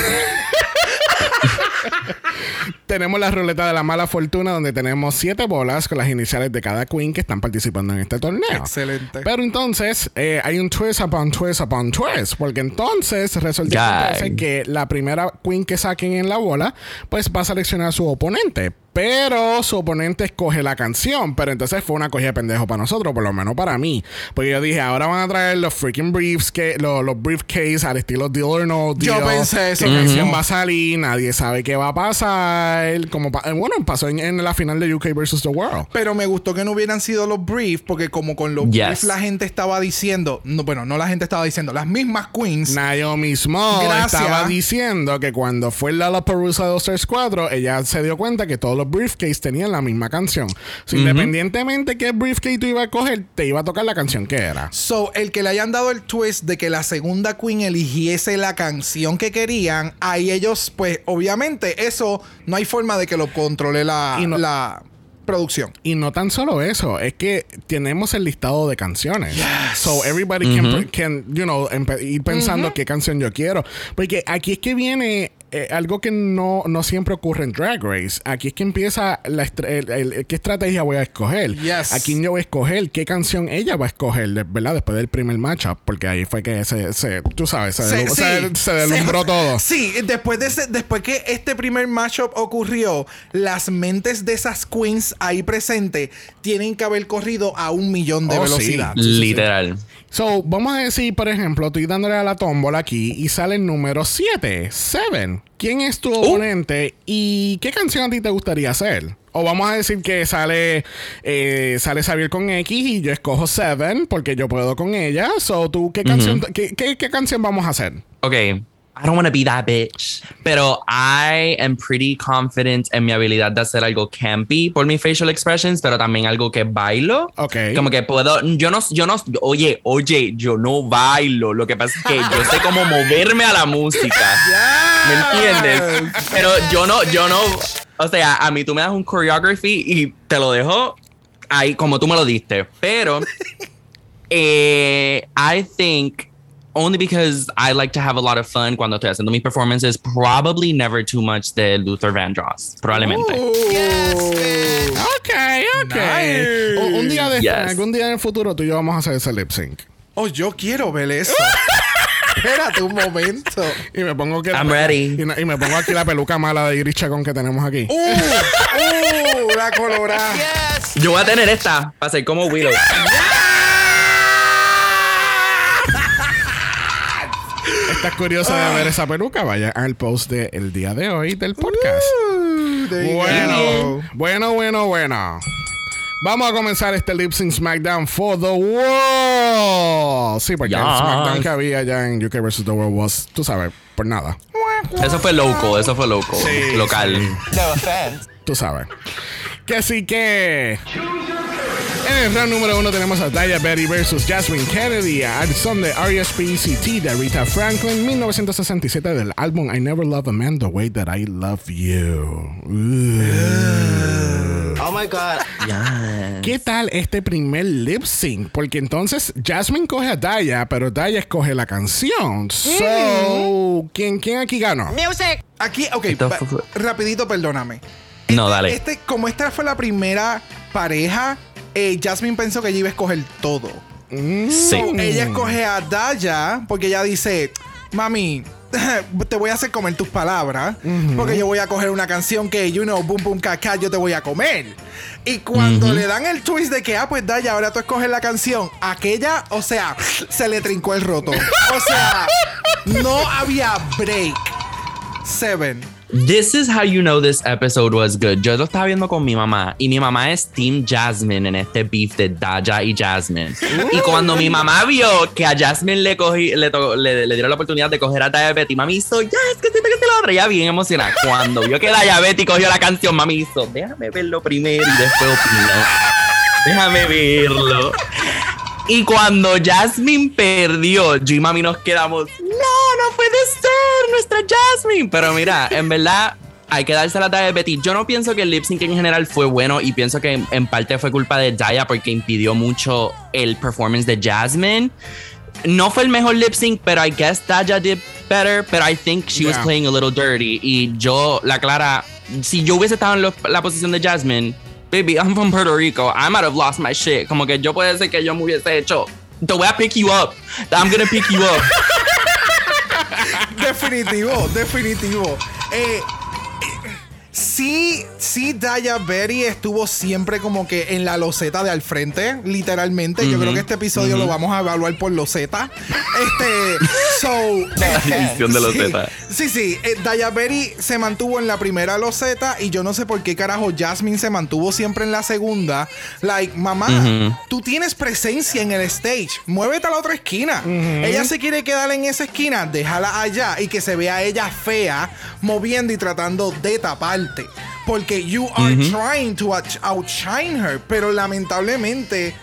tenemos la ruleta de la mala fortuna, donde tenemos siete bolas con las iniciales de cada queen que están participando en este torneo. Excelente. Pero entonces eh, hay un twist upon twist upon twist. Porque entonces resulta que la primera queen que saquen en la bola, pues va a seleccionar a su oponente. Pero su oponente escoge la canción. Pero entonces fue una cogida de pendejo para nosotros, por lo menos para mí. Porque yo dije, ahora van a traer los freaking briefs, que, los, los briefcase al estilo Deal or No Yo pensé eso ¿Qué mismo. canción va a salir? Nadie sabe qué va a pasar. Como pa- bueno, pasó en, en la final de UK versus The World. Pero me gustó que no hubieran sido los briefs, porque como con los Yes. briefs la gente estaba diciendo, no, bueno, no la gente estaba diciendo, las mismas queens. Naomi Small Gracias. estaba diciendo que cuando fue la Lollapalooza de All 4, ella se dio cuenta que todos los briefcase tenían la misma canción. So, Independientemente qué briefcase tú ibas a coger, te iba a tocar la canción que era. So, el que le hayan dado el twist de que la segunda queen eligiese la canción que querían, ahí ellos, pues, obviamente, eso no hay forma de que lo controle la, Y no- la producción. Y no tan solo eso, es que tenemos el listado de canciones. So everybody can, can, you know, ir pensando qué canción yo quiero. Porque aquí es que viene eh, algo que no, no siempre ocurre en Drag Race. Aquí es que empieza la el- el- qué estrategia voy a escoger. Yes. A quién yo voy a escoger, qué canción ella va a escoger, ¿verdad? Después del primer matchup. Porque ahí fue que se, se tú sabes, se, delu- se- se delumbró Sí. todo. Sí, después de ese- después que este primer matchup ocurrió, las mentes de esas queens ahí presentes tienen que haber corrido a un millón de Oh, sí. velocidad. Literal. So, vamos a decir, por ejemplo, estoy dándole a la tómbola aquí y sale el número 7, 7. ¿Quién es tu oponente y qué canción a ti te gustaría hacer? O vamos a decir que sale, eh, sale Xavier con X y yo escojo Seven porque yo puedo con ella. So, ¿tú qué canción, qué, qué- qué canción vamos a hacer? Ok. I don't want to be that bitch. Pero I am pretty confident en mi habilidad de hacer algo campy por mis facial expressions, pero también algo que bailo. Ok. Como que puedo, yo no, yo no, oye, oye, yo no bailo. Lo que pasa es que yo sé cómo moverme a la música. ¿Me entiendes? Pero yo no, yo no, o sea, a mí tú me das un choreography y te lo dejo ahí como tú me lo diste. Pero eh, I think only because I like to have a lot of fun cuando estoy haciendo mis performances, probably never too much de Luther Vandross, probablemente. Ok, ok. Nice. Un, un día de, Yes. algún día en el futuro tú y yo vamos a hacer ese lip sync. Oh, yo quiero ver eso. Espérate un momento. Y me pongo que I'm ready. Y, y me pongo aquí la peluca mala de Iris Chacón que tenemos aquí. Uh, uh, la colorada. Yo voy a tener esta para ser como Willow. ¿Estás curiosa de ver esa peluca? Vaya al post del día de hoy del podcast. Uh, Bueno, bueno, bueno, bueno. Vamos a comenzar este Lip Sync SmackDown for the World. Sí, porque el. SmackDown que había ya en UK vs. The World was, tú sabes, por nada. Eso fue loco, eso fue loco. Local. No offense. Tú sabes. Que sí que. En el round número uno tenemos a Daya Betty versus Jasmine Kennedy. Al son de R.E.S.P.E.C.T. de Rita Franklin, 1967 del álbum I Never Love a Man the Way That I Love You. Oh my god. Yes. ¿Qué tal este primer lip sync? Porque entonces Jasmine coge a Daya, pero Daya escoge la canción. So, ¿quién, quién aquí ganó? Aquí, ok, rapidito, perdóname. No, dale. Este, como esta fue la primera pareja, eh, Jasmine pensó que ella iba a escoger todo. Sí. So, ella escoge a Daya porque ella dice, mami, te voy a hacer comer tus palabras porque yo voy a coger una canción que, you know, boom, boom, caca, yo te voy a comer. Y cuando le dan el twist de que, ah, pues Daya, ahora tú escoges la canción, aquella, o sea, se le trincó el roto. O sea, no había break. Seven. This is how you know this episode was good. Yo lo estaba viendo con mi mamá y mi mamá es Team Jasmine en este beef de Daya y Jasmine. Y cuando mi mamá vio que a Jasmine le cogí, le, to- le, le dieron la oportunidad de coger a Daya Betty, mami hizo, ya, es que siento que se lo otra, ya bien emocionada. Cuando vio que Daya Betty cogió la canción, mami hizo, déjame verlo primero y después opino. Déjame verlo. Y cuando Jasmine perdió, yo y mami nos quedamos, no, no puede ser nuestra Jasmine. Pero mira, en verdad, hay que darse la talla de Betty. Yo no pienso que el lip sync en general fue bueno y pienso que en, parte fue culpa de Daya porque impidió mucho el performance de Jasmine. No fue el mejor lip sync, pero I guess Daya did better, but I think she was playing a little dirty. Y yo, la Clara, si yo hubiese estado en lo- la posición de Jasmine, baby, I'm from Puerto Rico, I might have lost my shit. Como que yo puede ser que yo me hubiese hecho, The way I pick you up, I'm gonna pick you up. Definitivo, definitivo. Eh, eh, sí, sí, Daya Berry estuvo siempre como que en la loseta de al frente, literalmente. Yo creo que este episodio lo vamos a evaluar por loseta. Este, so. Edición de los sí, Z. Sí, sí. eh, Daya Berry se mantuvo en la primera loseta y yo no sé por qué carajo Jasmine se mantuvo siempre en la segunda. Like, mamá, tú tienes presencia en el stage. Muévete a la otra esquina. Ella se quiere quedar en esa esquina, déjala allá y que se vea ella fea moviendo y tratando de taparte. Porque you are trying to out- outshine her. Pero lamentablemente,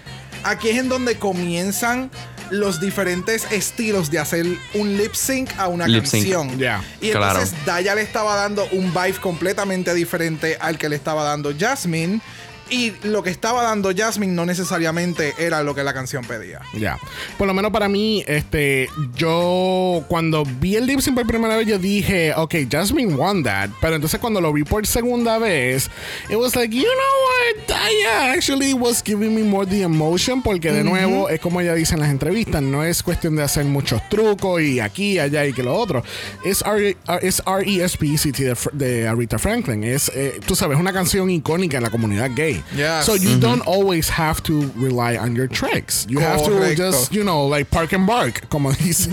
aquí es en donde comienzan los diferentes estilos de hacer un lip sync a una Lip sync. canción. Yeah, y claro. entonces Daya le estaba dando un vibe completamente diferente al que le estaba dando Jasmine. Y lo que estaba dando Jasmine no necesariamente era lo que la canción pedía. Ya. Por lo menos para mí, este, yo cuando vi el lip sync por primera vez, yo dije, ok, Jasmine won that. Pero entonces cuando lo vi por segunda vez, it was like, you know what, Daya actually was giving me more the emotion. Porque de nuevo, es como ella dice en las entrevistas, no es cuestión de hacer muchos trucos y aquí, allá y que lo otro. Es R.E.S.P.E.C.T. de, Fr- de Aretha Franklin. Es, eh, tú sabes, una canción icónica en la comunidad gay. Yes. So you don't always have to rely on your tricks. You have to just, you know, like park and bark, como dice,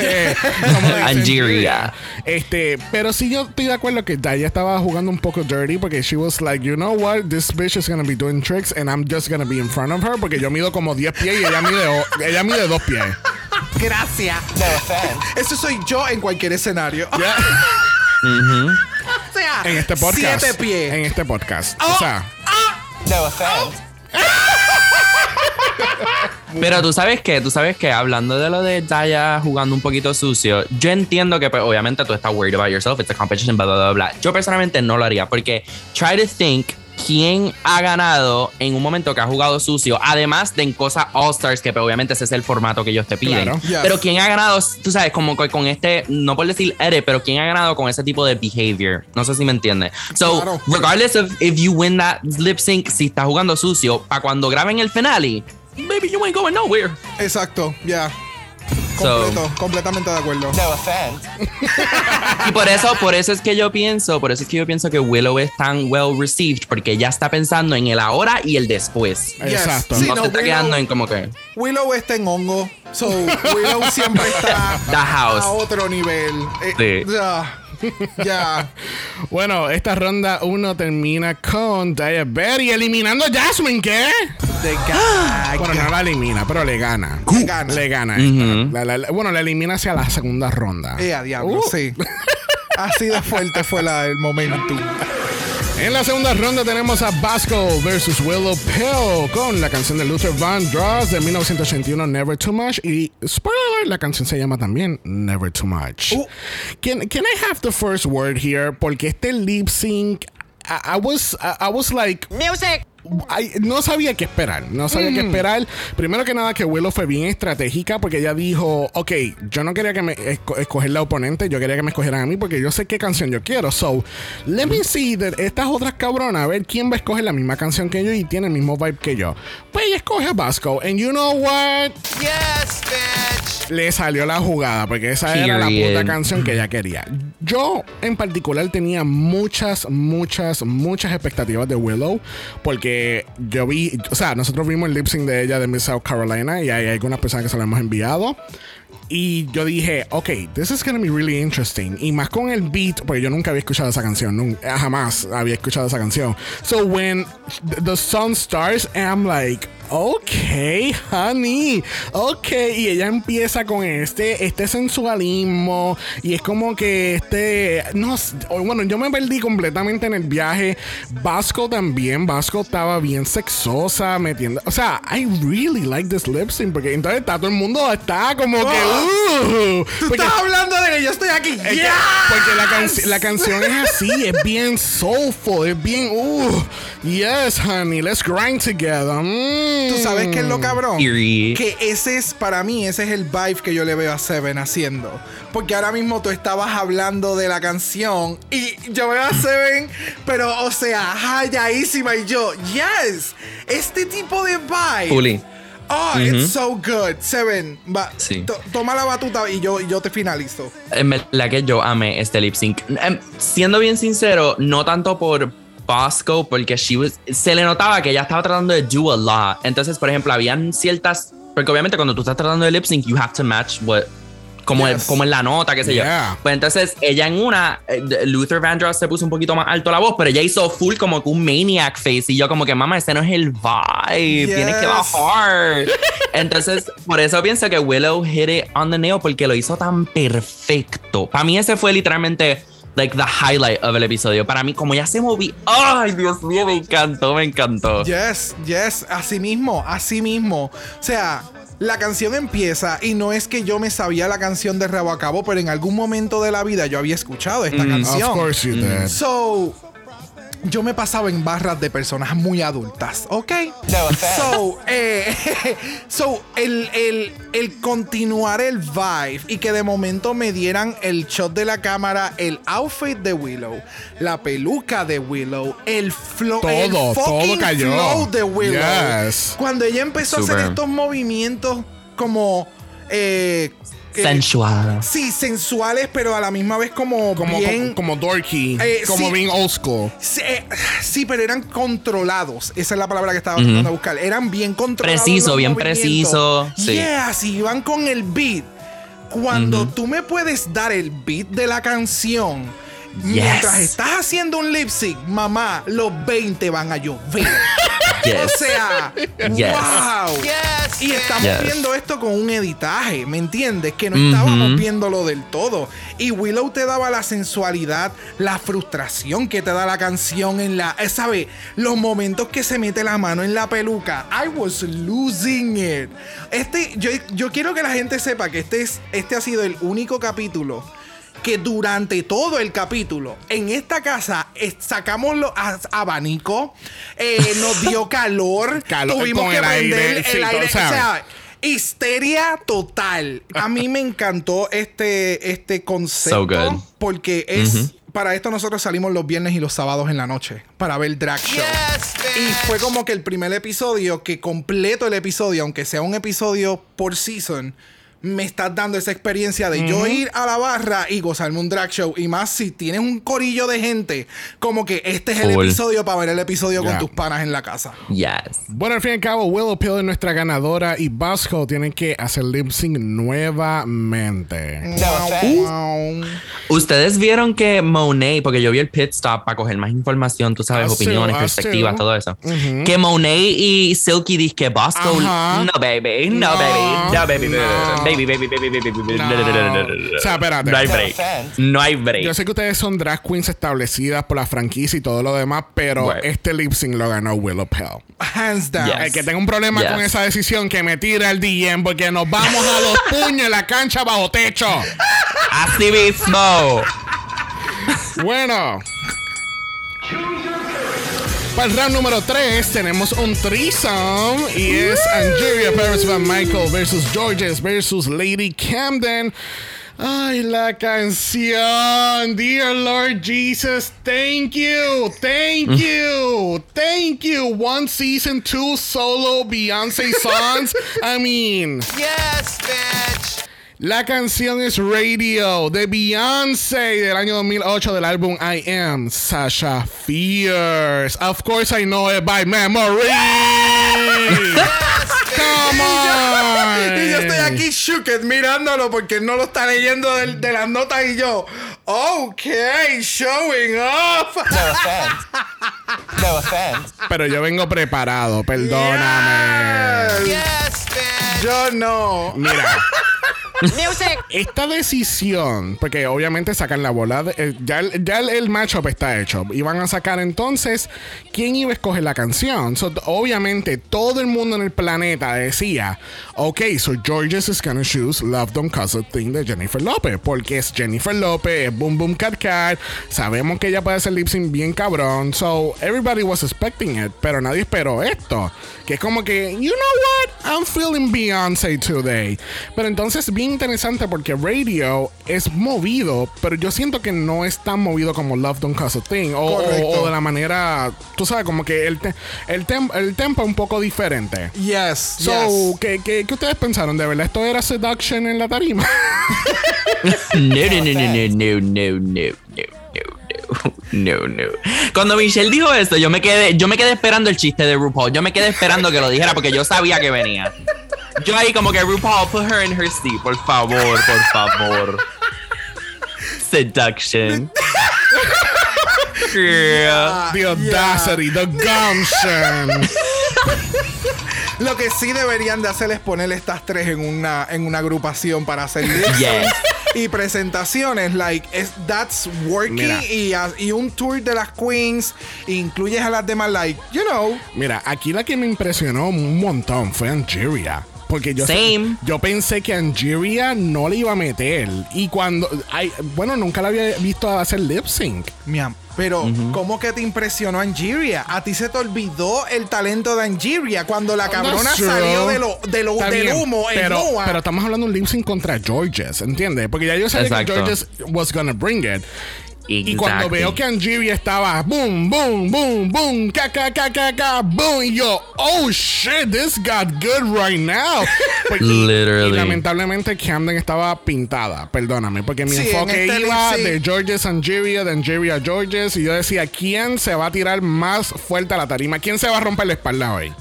Angeria. Este, pero sí yo estoy de acuerdo que Daya estaba jugando un poco dirty porque she was like, you know what, this bitch is gonna be doing tricks and I'm just gonna be in front of her porque yo mido como 10 pies y ella mide, ella mide 2 pies. Gracias. No. Eso soy yo en cualquier escenario. Ya. O sea, En este podcast. Siete pies. En este podcast. Oh. O sea, Pero tú sabes que, tú sabes que hablando de lo de Daya jugando un poquito sucio, yo entiendo que pues, obviamente tú estás worried about yourself, it's a competition, bla, bla, bla. Yo personalmente no lo haría porque try to think quién ha ganado en un momento que ha jugado sucio, además de en cosas All Stars, que pues, obviamente ese es el formato que ellos te piden. Claro. Yes. Pero quién ha ganado, tú sabes, como que con este, no por decir edit, pero quién ha ganado con ese tipo de behavior. No sé si me entiendes. So, Claro. regardless of if you win that lip sync, si estás jugando sucio, para cuando graben el finale, maybe you ain't going nowhere. Exacto, ya. So- Completo, completamente de acuerdo. No offense. Y por eso, por eso es que yo pienso, por eso es que yo pienso que Willow es tan well received, porque ella está pensando en el ahora y el después. Yes. Exacto. Sí, no, no, se está Willow- quedando en como que Willow está en hongo. So, Willow siempre está The house. a otro nivel. Eh, Sí. Ya. Bueno, esta ronda 1 termina con Berry eliminando a Jasmine, ¿qué? De gaga. Bueno, no la elimina, pero le gana. Le gana. Le gana. esta. La- la- la- bueno, la elimina hacia la segunda ronda. Eh, a diablo, Uh. sí. Así de fuerte fue la, el momentum. En la segunda ronda tenemos a Basco versus Willow Pill con la canción de Luther Vandross de 1981 Never Too Much y spoiler alert, la canción se llama también Never Too Much. Uh. Can, can I have the first word here? Porque este lip sync I, I was I, I was like Music. Ay, no sabía qué esperar, no sabía qué esperar. Primero que nada, que Willow fue bien estratégica porque ella dijo: Ok, yo no quería que me esco- escoger la oponente, yo quería que me escogieran a mí porque yo sé qué canción yo quiero. So, let me see that estas otras cabronas, a ver quién va a escoger la misma canción que yo y tiene el mismo vibe que yo. Pues ella escoge a Basco, and you know what? Yes, bitch. Le salió la jugada porque esa era la puta canción que ella quería. Yo en particular tenía muchas, muchas, muchas expectativas de Willow porque yo vi, o sea, nosotros vimos el lip sync de ella de Miss South Carolina y hay algunas personas que se lo hemos enviado. Y yo dije, ok, this is gonna be really interesting. Y más con el beat, porque yo nunca había escuchado esa canción, nunca, jamás había escuchado esa canción. So when the, the song starts, I'm like, ok, honey, ok. Y ella empieza con este, este sensualismo. Y es como que este, no bueno, yo me perdí completamente en el viaje. Vasco también, Vasco estaba bien sexosa, metiendo, o sea, I really like this lip sync, porque entonces está todo el mundo está como que, uh, Tú porque- estás hablando de que yo estoy aquí. es que-. Porque la, canci- la canción es así, es bien soulful, es bien, uh, yes, honey, let's grind together. Mm. ¿Tú sabes qué es lo cabrón? Period. Que ese es, para mí, ese es el vibe que yo le veo a Seven haciendo. Porque ahora mismo tú estabas hablando de la canción y yo veo a Seven, pero, o sea, halladísima y yo, yes, este tipo de vibe. Fully. Oh, it's so good. Seven, va, Sí. toma la batuta y yo, y yo te finalizo. Verdad que yo amé este lip sync. Em, siendo bien sincero, no tanto por Bosco, porque she was- se le notaba que ella estaba tratando de do a lot. Entonces, por ejemplo, habían ciertas. Porque obviamente cuando tú estás tratando de lip sync, you have to match what. Como, Yes. como en la nota, qué sé Yeah. yo. Pues entonces ella en una, eh, Luther Vandross se puso un poquito más alto la voz, pero ella hizo full como que un maniac face. Y yo, como que, mamá, ese no es el vibe. Tienes que Yes. bajar. Entonces, por eso pienso que Willow hit it on the nail porque lo hizo tan perfecto. Para mí ese fue literalmente like the highlight of el episodio. Para mí, como ya se moví, ay Dios mío, me encantó, me encantó. Yes, yes, así mismo, así mismo. O sea, la canción empieza y no es que yo me sabía la canción de rabo a cabo, pero en algún momento de la vida yo había escuchado esta canción. Of course you did. So, yo me pasaba en barras de personas muy adultas, ¿ok? No. So, eh, so el, el, el continuar el vibe y que de momento me dieran el shot de la cámara, el outfit de Willow, la peluca de Willow, el flow, el Todo, fucking todo cayó. flow de Willow. Yes. Cuando ella empezó a hacer estos movimientos como eh, eh, Sensual. Sí, sensuales, pero a la misma vez como, Como, bien. como, como dorky. Eh, como sí. being old school. Sí, eh, sí, pero eran controlados. Esa es la palabra que estaba tratando de buscar. Eran bien controlados. Preciso, bien preciso, sí. Yeah, si iban con el beat. Cuando tú me puedes dar el beat de la canción, mientras estás haciendo un lip sync, mamá, los 20 van a llover. Yes. O sea, Yes. wow. Yes, Y estamos Yes. viendo esto con un editaje, ¿me entiendes? Que no estábamos viéndolo del todo. Y Willow te daba la sensualidad, la frustración que te da la canción en la. eh, ¿Sabe? Los momentos que se mete la mano en la peluca. I was losing it. Este, yo, yo quiero que la gente sepa que este, es, este ha sido el único capítulo que durante todo el capítulo en esta casa eh, sacamos los a- abanicos, eh, nos dio calor, Calor, tuvimos que el prender aire, el sí, aire, o sea, histeria total. A mí me encantó este, este concepto So good. porque es para esto nosotros salimos los viernes y los sábados en la noche para ver drag show. Yes, Y fue como que el primer episodio, que completo el episodio, aunque sea un episodio por season, me estás dando esa experiencia de yo ir a la barra y gozarme un drag show. Y más si tienes un corillo de gente, como que este es el episodio para ver el episodio Yeah. con tus panas en la casa. Yes. Bueno, al fin y al cabo, Willow Pill es nuestra ganadora y Bosco tienen que hacer lip sync nuevamente. No. Ustedes vieron que Monet, porque yo vi el pit stop para coger más información, tú sabes, opiniones, perspectivas, todo eso. Que Monet y Silky dice que Bosco, Ajá. no baby, no, No, baby, no baby, no. baby, baby, baby, baby, baby, baby, No. no, no, no, no, no, no. O sea, espérate. No hay break. No hay break. Yo sé que ustedes son drag queens establecidas por la franquicia y todo lo demás, pero Right. este lip sync lo ganó Willow Pill. Hands down. Yes. El que tenga un problema Yes. con esa decisión, que me tire el DM porque nos vamos a los puños en la cancha bajo techo. Así mismo. Bueno. Para el round número 3 tenemos un threesome y es Angeria Paris Van Michael versus Georges versus Lady Camden. Ay, la canción. Dear Lord Jesus, thank you. Thank you. Thank you. One season, two solo Beyonce songs. I mean. Yes, bitch. La canción es Radio de Beyoncé del año 2008 del álbum I Am Sasha Fierce. Of course I know it by memory. Come on. Y yo estoy aquí shooked mirándolo porque no lo está leyendo del- de, las notas y yo, ok, showing off. No offense. No offense. Pero yo vengo preparado, perdóname. Yes, bitch. Yo no. Mira. Esta decisión, porque obviamente sacan la bola, eh, ya, el, ya el, matchup está hecho. Y van a sacar entonces quién iba a escoger la canción. So, obviamente todo el mundo en el planeta decía, ok, so Georges is gonna choose Love Don't Cause a Thing de Jennifer Lopez, porque es Jennifer Lopez, es Boom Boom Cat Cat, sabemos que ella puede hacer lip sync bien cabrón. So everybody was expecting it, pero nadie esperó esto. Que es como que, you know what, I'm feeling Beyoncé today. Pero entonces entonces es bien interesante porque Radio es movido, pero yo siento que no es tan movido como Love Don't Cause a Thing. O, o, o de la manera, tú sabes, como que el, te el, tem el tempo es un poco diferente. Yes. So, yes. ¿qué, qué, qué ustedes pensaron? ¿De verdad esto era seduction en la tarima? no, no, no, no, no, no, no, no. No, no. Cuando Michelle dijo esto, yo me quedé, yo me quedé esperando el chiste de RuPaul. Yo me quedé esperando que lo dijera porque yo sabía que venía. Yo ahí como que RuPaul, put her in her seat, por favor, por favor. Seduction. Yeah. the audacity, the gumption. Lo que sí deberían de hacer es poner estas tres en una, en una agrupación para hacer Yes. y presentaciones. Like, es, that's working. Y, a- y un tour de las queens. incluyes a las demás, like, you know. Mira, aquí la que me impresionó un montón fue Angeria. Porque yo, Same. yo pensé que Angeria no le iba a meter. Y cuando. ay, bueno, nunca la había visto hacer lip sync. Miam, pero ¿cómo que te impresionó Angeria? A ti se te olvidó el talento de Angeria cuando la cabrona salió de lo, de lo, del bien, humo en pero, Noah. pero estamos hablando de un lip sync contra Georges, ¿entiendes? Porque ya yo sabía Exacto. que Georges was gonna bring it. Y cuando veo que Angiria estaba boom, boom, boom, boom, ca, ca, ca, ca, ca, boom, y yo, oh shit, this got good right now. Porque- Literally. Y lamentablemente Camden estaba pintada, perdóname, porque mi Sí, en enfoque este iba de Georges a Angiria, de Angiria a Georges, y yo decía, ¿quién se va a tirar más fuerte a la tarima? ¿Quién se va a romper la espalda hoy?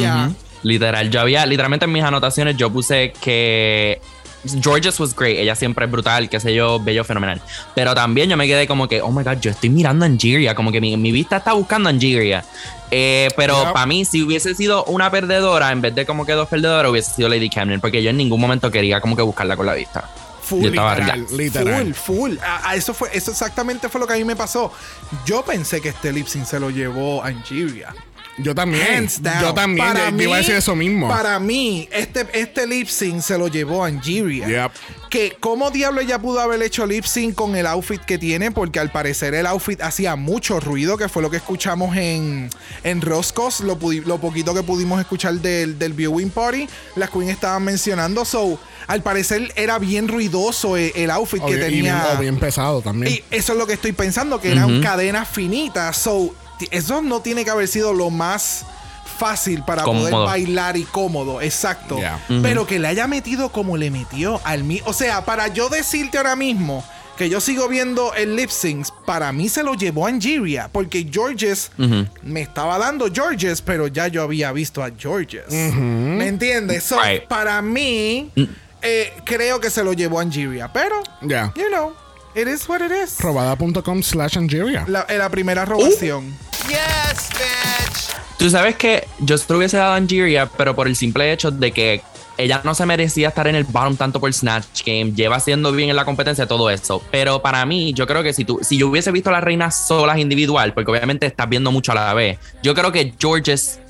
Ya. Literal, yo había, literalmente en mis anotaciones yo puse que Georges was great, ella siempre es brutal, qué sé yo, bello, fenomenal. Pero también yo me quedé como que, oh my god, yo estoy mirando a Angeria, como que mi, mi vista está buscando a Angeria. Eh, pero para mí, si hubiese sido una perdedora, en vez de como que dos perdedoras, hubiese sido Lady Camden, porque yo en ningún momento quería como que buscarla con la vista. Full, literal, literal. Full, full. A- a eso fue, eso exactamente fue lo que a mí me pasó. Yo pensé que este lip sync se lo llevó Angeria. Yo también. Hands down. Yo también. Para yo mí, iba a decir eso mismo. Para mí, este, este lip sync se lo llevó Angeria. Yep. Que cómo diablo ella pudo haber hecho lip sync con el outfit que tiene, porque al parecer el outfit hacía mucho ruido, que fue lo que escuchamos en, en Roscos, lo, poquito que pudimos escuchar del, del viewing party, las queens estaban mencionando. So, al parecer era bien ruidoso el, el outfit O que bien- y tenía. bien, o bien pesado también. Y eso es lo que estoy pensando, que eran cadenas finitas. So, eso no tiene que haber sido lo más fácil para poder bailar y cómodo, exacto. Yeah. Pero que le haya metido como le metió al mí. O sea, para yo decirte ahora mismo que yo sigo viendo el lip sync, para mí se lo llevó Angeria, porque Georges me estaba dando Georges, pero ya yo había visto a Georges. ¿Me entiendes? So, Right. para mí, eh, creo que se lo llevó Angeria, pero, Ya. you know, it is what it is. Robada.com slash Angeria. La, en la primera robación. Yes, bitch. Tú sabes que yo se lo hubiese dado a Angeria, pero por el simple hecho de que ella no se merecía estar en el bottom tanto por Snatch Game, lleva haciendo bien en la competencia, todo eso. Pero para mí, yo creo que si tú, si yo hubiese visto a las reinas solas individual, porque obviamente estás viendo mucho a la vez, yo creo que Georges,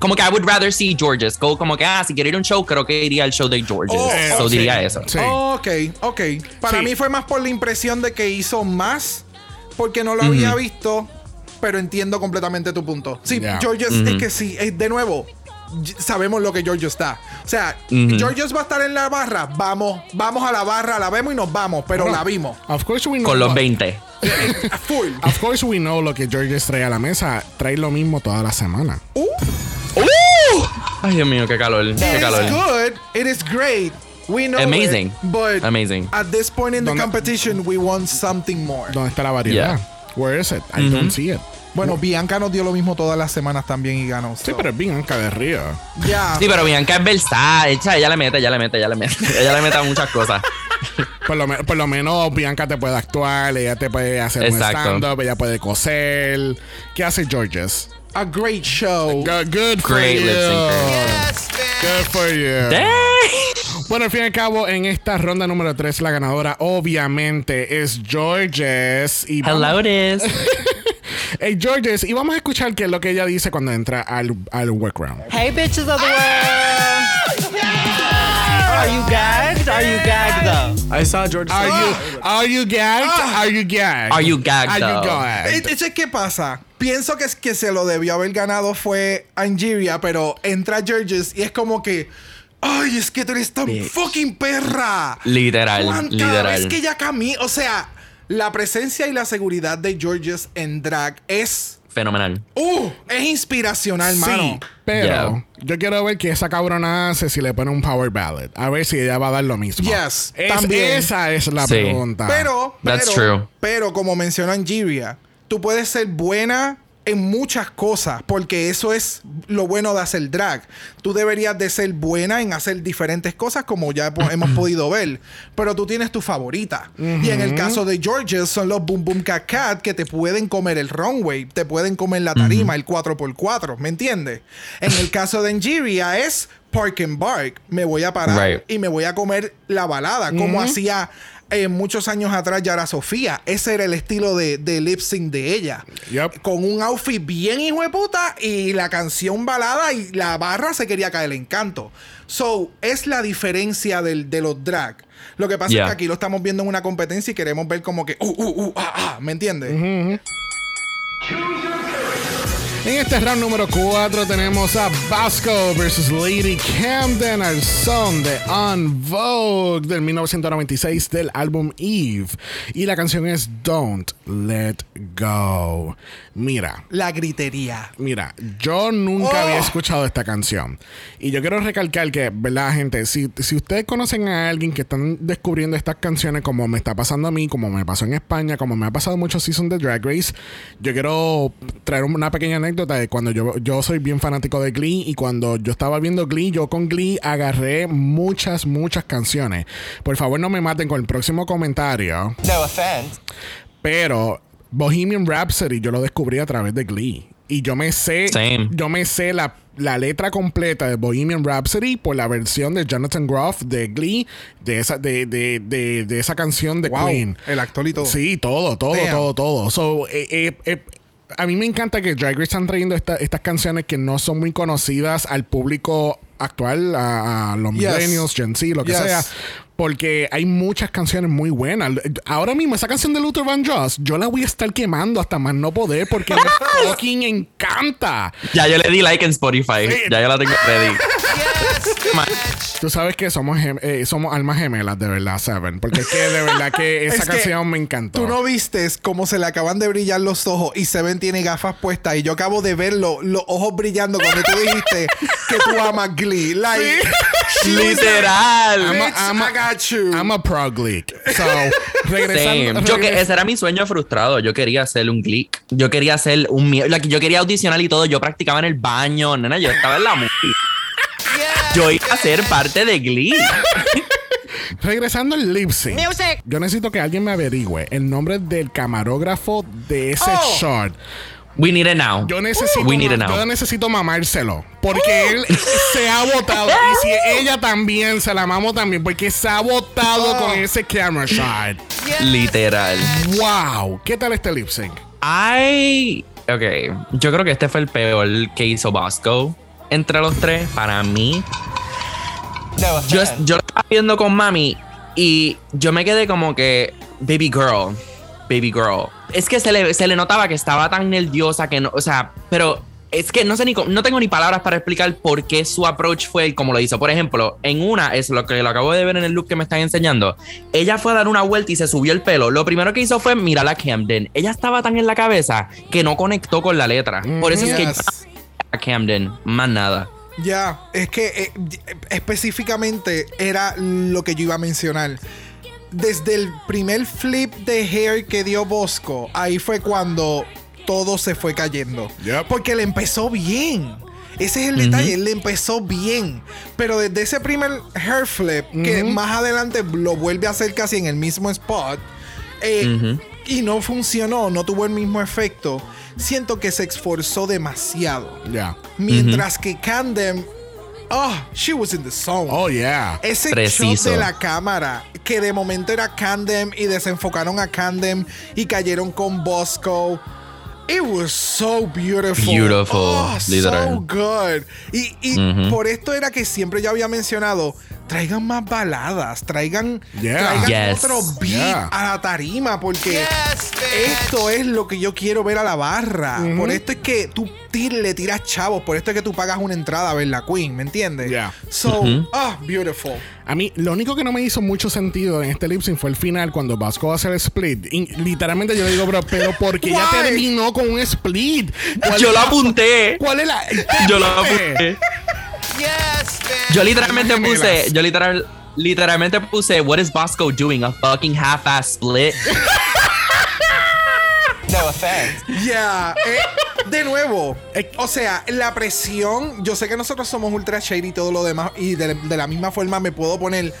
como que I would rather see Georges, go como que, ah, si quiero ir a un show, creo que iría al show de Georges. Oh, so oh, diría eso. Sí. Ok, ok. Para Sí. mí fue más por la impresión de que hizo más porque no lo había visto, pero entiendo completamente tu punto. Sí, Yeah. Georges, es que sí, es de nuevo. Sabemos lo que Georges está. O sea. Georges va a estar en la barra. Vamos, vamos a la barra, la vemos y nos vamos, pero la vimos. Of course we know. Con los 20. Full. Of course we know lo que Georges trae a la mesa. Trae lo mismo toda la semana. Ay, Dios mío, qué calor. Qué It is calor. good. It is great. We know Amazing. it, but Amazing. at this point in the ¿Dónde- competition, we want something more. ¿Dónde está la variedad? Where is it? I don't see it. Bueno, Bianca nos dio lo mismo todas las semanas también y ganó. Sí, so. pero es Bianca de Río. Ya. Sí, pero Bianca es versátil. Ella, ella le mete, ella le mete, ella le mete. Ella le mete a muchas cosas. Por lo, me- por lo menos Bianca te puede actuar, ella te puede hacer Exacto. un stand-up, ella puede coser. ¿Qué hace Georges? A great show. Good, good for Great you. Yes. Good for you. Dang. Bueno, al fin y al cabo, en esta ronda número 3, la ganadora obviamente es Georges. Y Hello, it is. Hey, Georges, y vamos a escuchar qué es lo que ella dice cuando entra al, al workround. Hey, bitches of the world. Are you gagged? Are you gagged though? I saw George. Are you, are you gagged? Are you gagged? Are you gagged, Are you though? gagged? Entonces, ¿qué pasa? Pienso que es que se lo debió haber ganado fue Angeria, pero entra Georges y es como que. ¡Ay, es que tú eres tan fucking perra! Literal, Juan, Cada literal. vez que ella camina. O sea, la presencia y la seguridad de Georges en drag es. Fenomenal. ¡Uh! Es inspiracional, mano. Sí, pero Yeah. yo quiero ver que esa cabrona hace si le pone un power ballad. A ver si ella va a dar lo mismo. Yes, Es- también. Esa es la Sí. pregunta. Pero, pero, That's true. pero como mencionó Angeria, tú puedes ser buena en muchas cosas, porque eso es lo bueno de hacer drag. Tú deberías de ser buena en hacer diferentes cosas, como ya hemos podido ver, pero tú tienes tu favorita. Y en el caso de Georges son los Boom Boom Cat Cat que te pueden comer el runway, te pueden comer la tarima, el 4x4, ¿me entiendes? En el caso de Angeria es Park and Bark. Me voy a parar Right. y me voy a comer la balada, como hacía eh, muchos años atrás Yara Sofía. Ese era el estilo de, de lip sync de ella. Yep. Con un outfit bien hijo de puta y la canción balada y la barra se quería caer el encanto. So, es la diferencia del, de los drag. Lo que pasa Yeah. es que aquí lo estamos viendo en una competencia y queremos ver como que, uh, uh, uh, ah, ah, ¿me entiendes? En este round número 4 tenemos a Basco versus Lady Camden al son de On Vogue del 1996 del álbum Eve. Y la canción es Don't Let Go. Mira, La gritería. Mira, yo nunca Oh. había escuchado esta canción. Y yo quiero recalcar que, ¿verdad, gente? Si, si ustedes conocen a alguien que están descubriendo estas canciones, como me está pasando a mí, como me pasó en España, como me ha pasado muchos seasons de Drag Race, yo quiero traer una pequeña anécdota de cuando yo, yo soy bien fanático de Glee y cuando yo estaba viendo Glee, yo con Glee agarré muchas, muchas canciones. Por favor, no me maten con el próximo comentario. No offense. Pero Bohemian Rhapsody yo lo descubrí a través de Glee. Y yo me sé, Same. yo me sé la, la letra completa de Bohemian Rhapsody por la versión de Jonathan Groff de Glee, de esa, de, de, de, de esa canción de Wow. Queen. El actor y todo. Sí, todo, todo, Damn. todo, todo. So, eh, eh, eh, a mí me encanta que Drag Race están trayendo esta- estas canciones que no son muy conocidas al público actual, a, a los Yes. millennials, Gen Z, lo que Yes. sea. Porque hay muchas canciones muy buenas. Ahora mismo, esa canción de Luther Van Joss, yo la voy a estar quemando hasta más no poder porque me fucking encanta. Ya yo le di like en Spotify. Sí. Ya yo la tengo ready. Yes. Tú sabes que somos, gem- eh, somos almas gemelas, de verdad, Seven. Porque es que de verdad que esa Es que canción me encantó. Tú no vistes cómo se le acaban de brillar los ojos y Seven tiene gafas puestas y yo acabo de ver lo- los ojos brillando cuando tú dijiste que tú amas Glee. Like, Literal. I'm a- "Bitch, I'm a- I got you. I'm a prog geek. So, regresando. Yo que ese era mi sueño frustrado. Yo quería hacer un click. Yo quería hacer un like, Yo quería audicionar y todo. Yo practicaba en el baño. Nena, yo estaba en la movie. Yo iba a ser parte de Glee. Regresando al lip sync. Yo necesito que alguien me averigüe el nombre del camarógrafo de ese Oh. shot. We need it now. Yo necesito, We need it now. yo necesito mamárselo. Porque él se ha votado. Y si ella también, se la mamo también. Porque se ha votado con ese camera shot. Literal. Wow. ¿Qué tal este lip sync? Ay. Ok. Yo creo que este fue el peor que hizo Bosco. Entre los tres, para mí. Yo, lo estaba viendo con mami y yo me quedé como que, baby girl, baby girl. Es que se le, se le notaba que estaba tan nerviosa que no, o sea, pero es que no sé ni, no tengo ni palabras para explicar por qué su approach fue como lo hizo. Por ejemplo, en una, es lo que lo acabo de ver en el look que me están enseñando. Ella fue a dar una vuelta y se subió el pelo. Lo primero que hizo fue mirar a Camden. Ella estaba tan en la cabeza que no conectó con la letra. Por eso es que. A Camden, más nada. Ya, es que eh, específicamente era lo que yo iba a mencionar. Desde el primer flip de hair que dio Bosco, ahí fue cuando todo se fue cayendo. Yep. Porque le empezó bien. Ese es el detalle, le empezó bien. Pero desde ese primer hair flip, que más adelante lo vuelve a hacer casi en el mismo spot, eh, y no funcionó, no tuvo el mismo efecto, siento que se esforzó demasiado. Ya. Mientras que Candem, oh, she was in the zone. Oh, yeah. Ese Preciso. shot de la cámara, que de momento era Candem y desenfocaron a Candem y cayeron con Bosco. It was so beautiful. Beautiful, Oh, so good. Y, y por esto era que siempre yo había mencionado, traigan más baladas, traigan, Yeah. traigan Yes. otro beat Yeah. a la tarima, porque Yes, esto es lo que yo quiero ver a la barra. Por esto es que tú le tiras chavos. Por esto es que tú pagas una entrada a ver la Queen, ¿me entiendes? Yeah. So, ah, beautiful. A mí, lo único que no me hizo mucho sentido en este lip sync fue el final cuando Vasco hace el split. Y literalmente yo le digo, bro, pero porque ya Why? terminó con un split. ¿Cuál Yo la- apunté. ¿Cuál es la.? Yo lo apunté. Yes, bitch. Yo literalmente puse, yo literal, literalmente puse, what is Bosco doing? A fucking half-ass split. No offense. Yeah. eh, de nuevo, eh, o sea, la presión. Yo sé que nosotros somos ultra shady y todo lo demás. Y de, de la misma forma me puedo poner.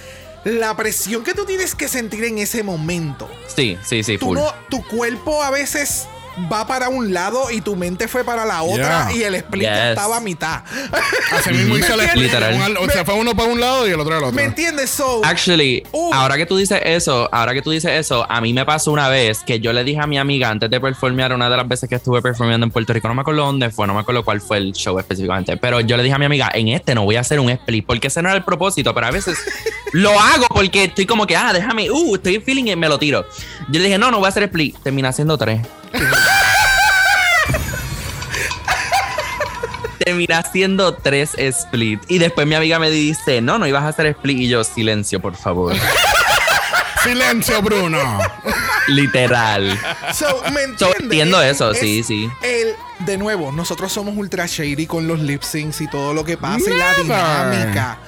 La presión que tú tienes que sentir en ese momento. Sí, sí, sí, Tú full. no, tu cuerpo a veces va para un lado y tu mente fue para la otra Yeah. y el split Yes. estaba a mitad. Así mismo hizo el split. Literal. O sea, fue uno para un lado y el otro al otro. ¿Me entiendes? So, Actually, Uh. ahora que tú dices eso, ahora que tú dices eso, a mí me pasó una vez que yo le dije a mi amiga antes de performear una de las veces que estuve performeando en Puerto Rico, no me acuerdo dónde fue, no me acuerdo cuál fue el show específicamente, pero yo le dije a mi amiga, en este no voy a hacer un split, porque ese no era el propósito, pero a veces lo hago porque estoy como que, ah, déjame, uh, estoy en feeling y me lo tiro. Yo le dije, no, no voy a hacer split, termina haciendo tres. Terminé haciendo tres split. Y después mi amiga me dice, no, no ibas a hacer split. Y yo, silencio, por favor. Silencio, Bruno. Literal. So, ¿me So, entiendo Es- eso, es sí, sí. El, de nuevo, nosotros somos ultra shady con los lip syncs y todo lo que pasa y la Never. dinámica.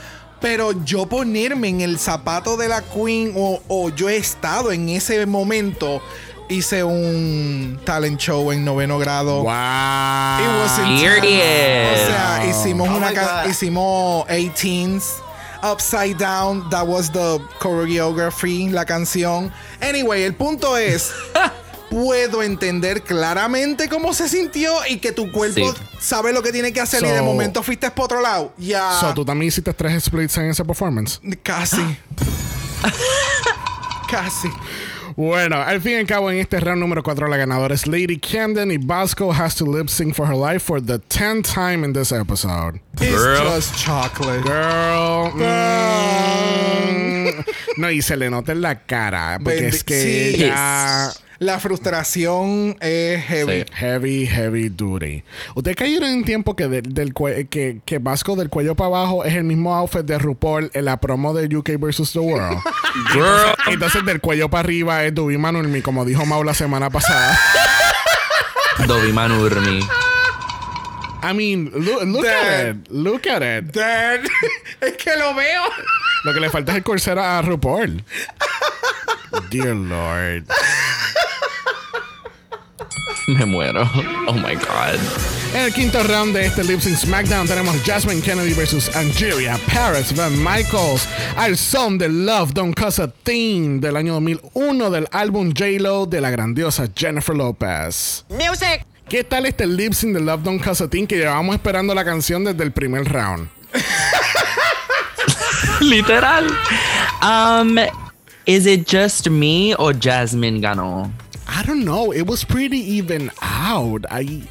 Pero yo ponerme en el zapato de la queen o, o yo he estado en ese momento, hice un talent show en noveno grado. Wow. It was intense. Period. O sea, hicimos Oh una ca- hicimos 18s Upside Down, that was the choreography, la canción. Anyway, el punto es puedo entender claramente cómo se sintió y que tu cuerpo Sí. sabe lo que tiene que hacer y de So- momento fuiste por otro lado. Ya So, tú también hiciste tres splits en ese performance. casi. casi. Bueno, al fin y al cabo, en este round número 4, la ganadora es Lady Camden y Bosco has to lip sync for her life for the 10th time in this episode. It's Girl. just chocolate. Girl. mm, no, y se le nota en la cara. Porque es que sí. ya. La frustración es heavy. Sí. Heavy, heavy duty. ¿Ustedes cayeron en tiempo que, del, del cue- que, que Vasco del cuello para abajo es el mismo outfit de RuPaul en la promo de UK vs. The World? Girl. Entonces, del cuello para arriba es Dubi Manurmi, como dijo Mau la semana pasada. Dobby Manurmi. I mean, look, look at it. Look at it. Dad, es que lo veo. Lo que le falta es el corsera a RuPaul. Dear Lord. Me muero. Oh my God. En el quinto round de este Lip Sync SmackDown tenemos Jasmine Kennedy versus Angeria Paris Van Michaels al son de Love Don't Cause a Thing del año 2001 del álbum J-Lo de la grandiosa Jennifer Lopez. Music. ¿Qué tal este lip sync de Love Don't Cause a Thing que llevamos esperando la canción desde el primer round? Literal. Um, is it just me o Jasmine ganó? I don't know. It was pretty even out. I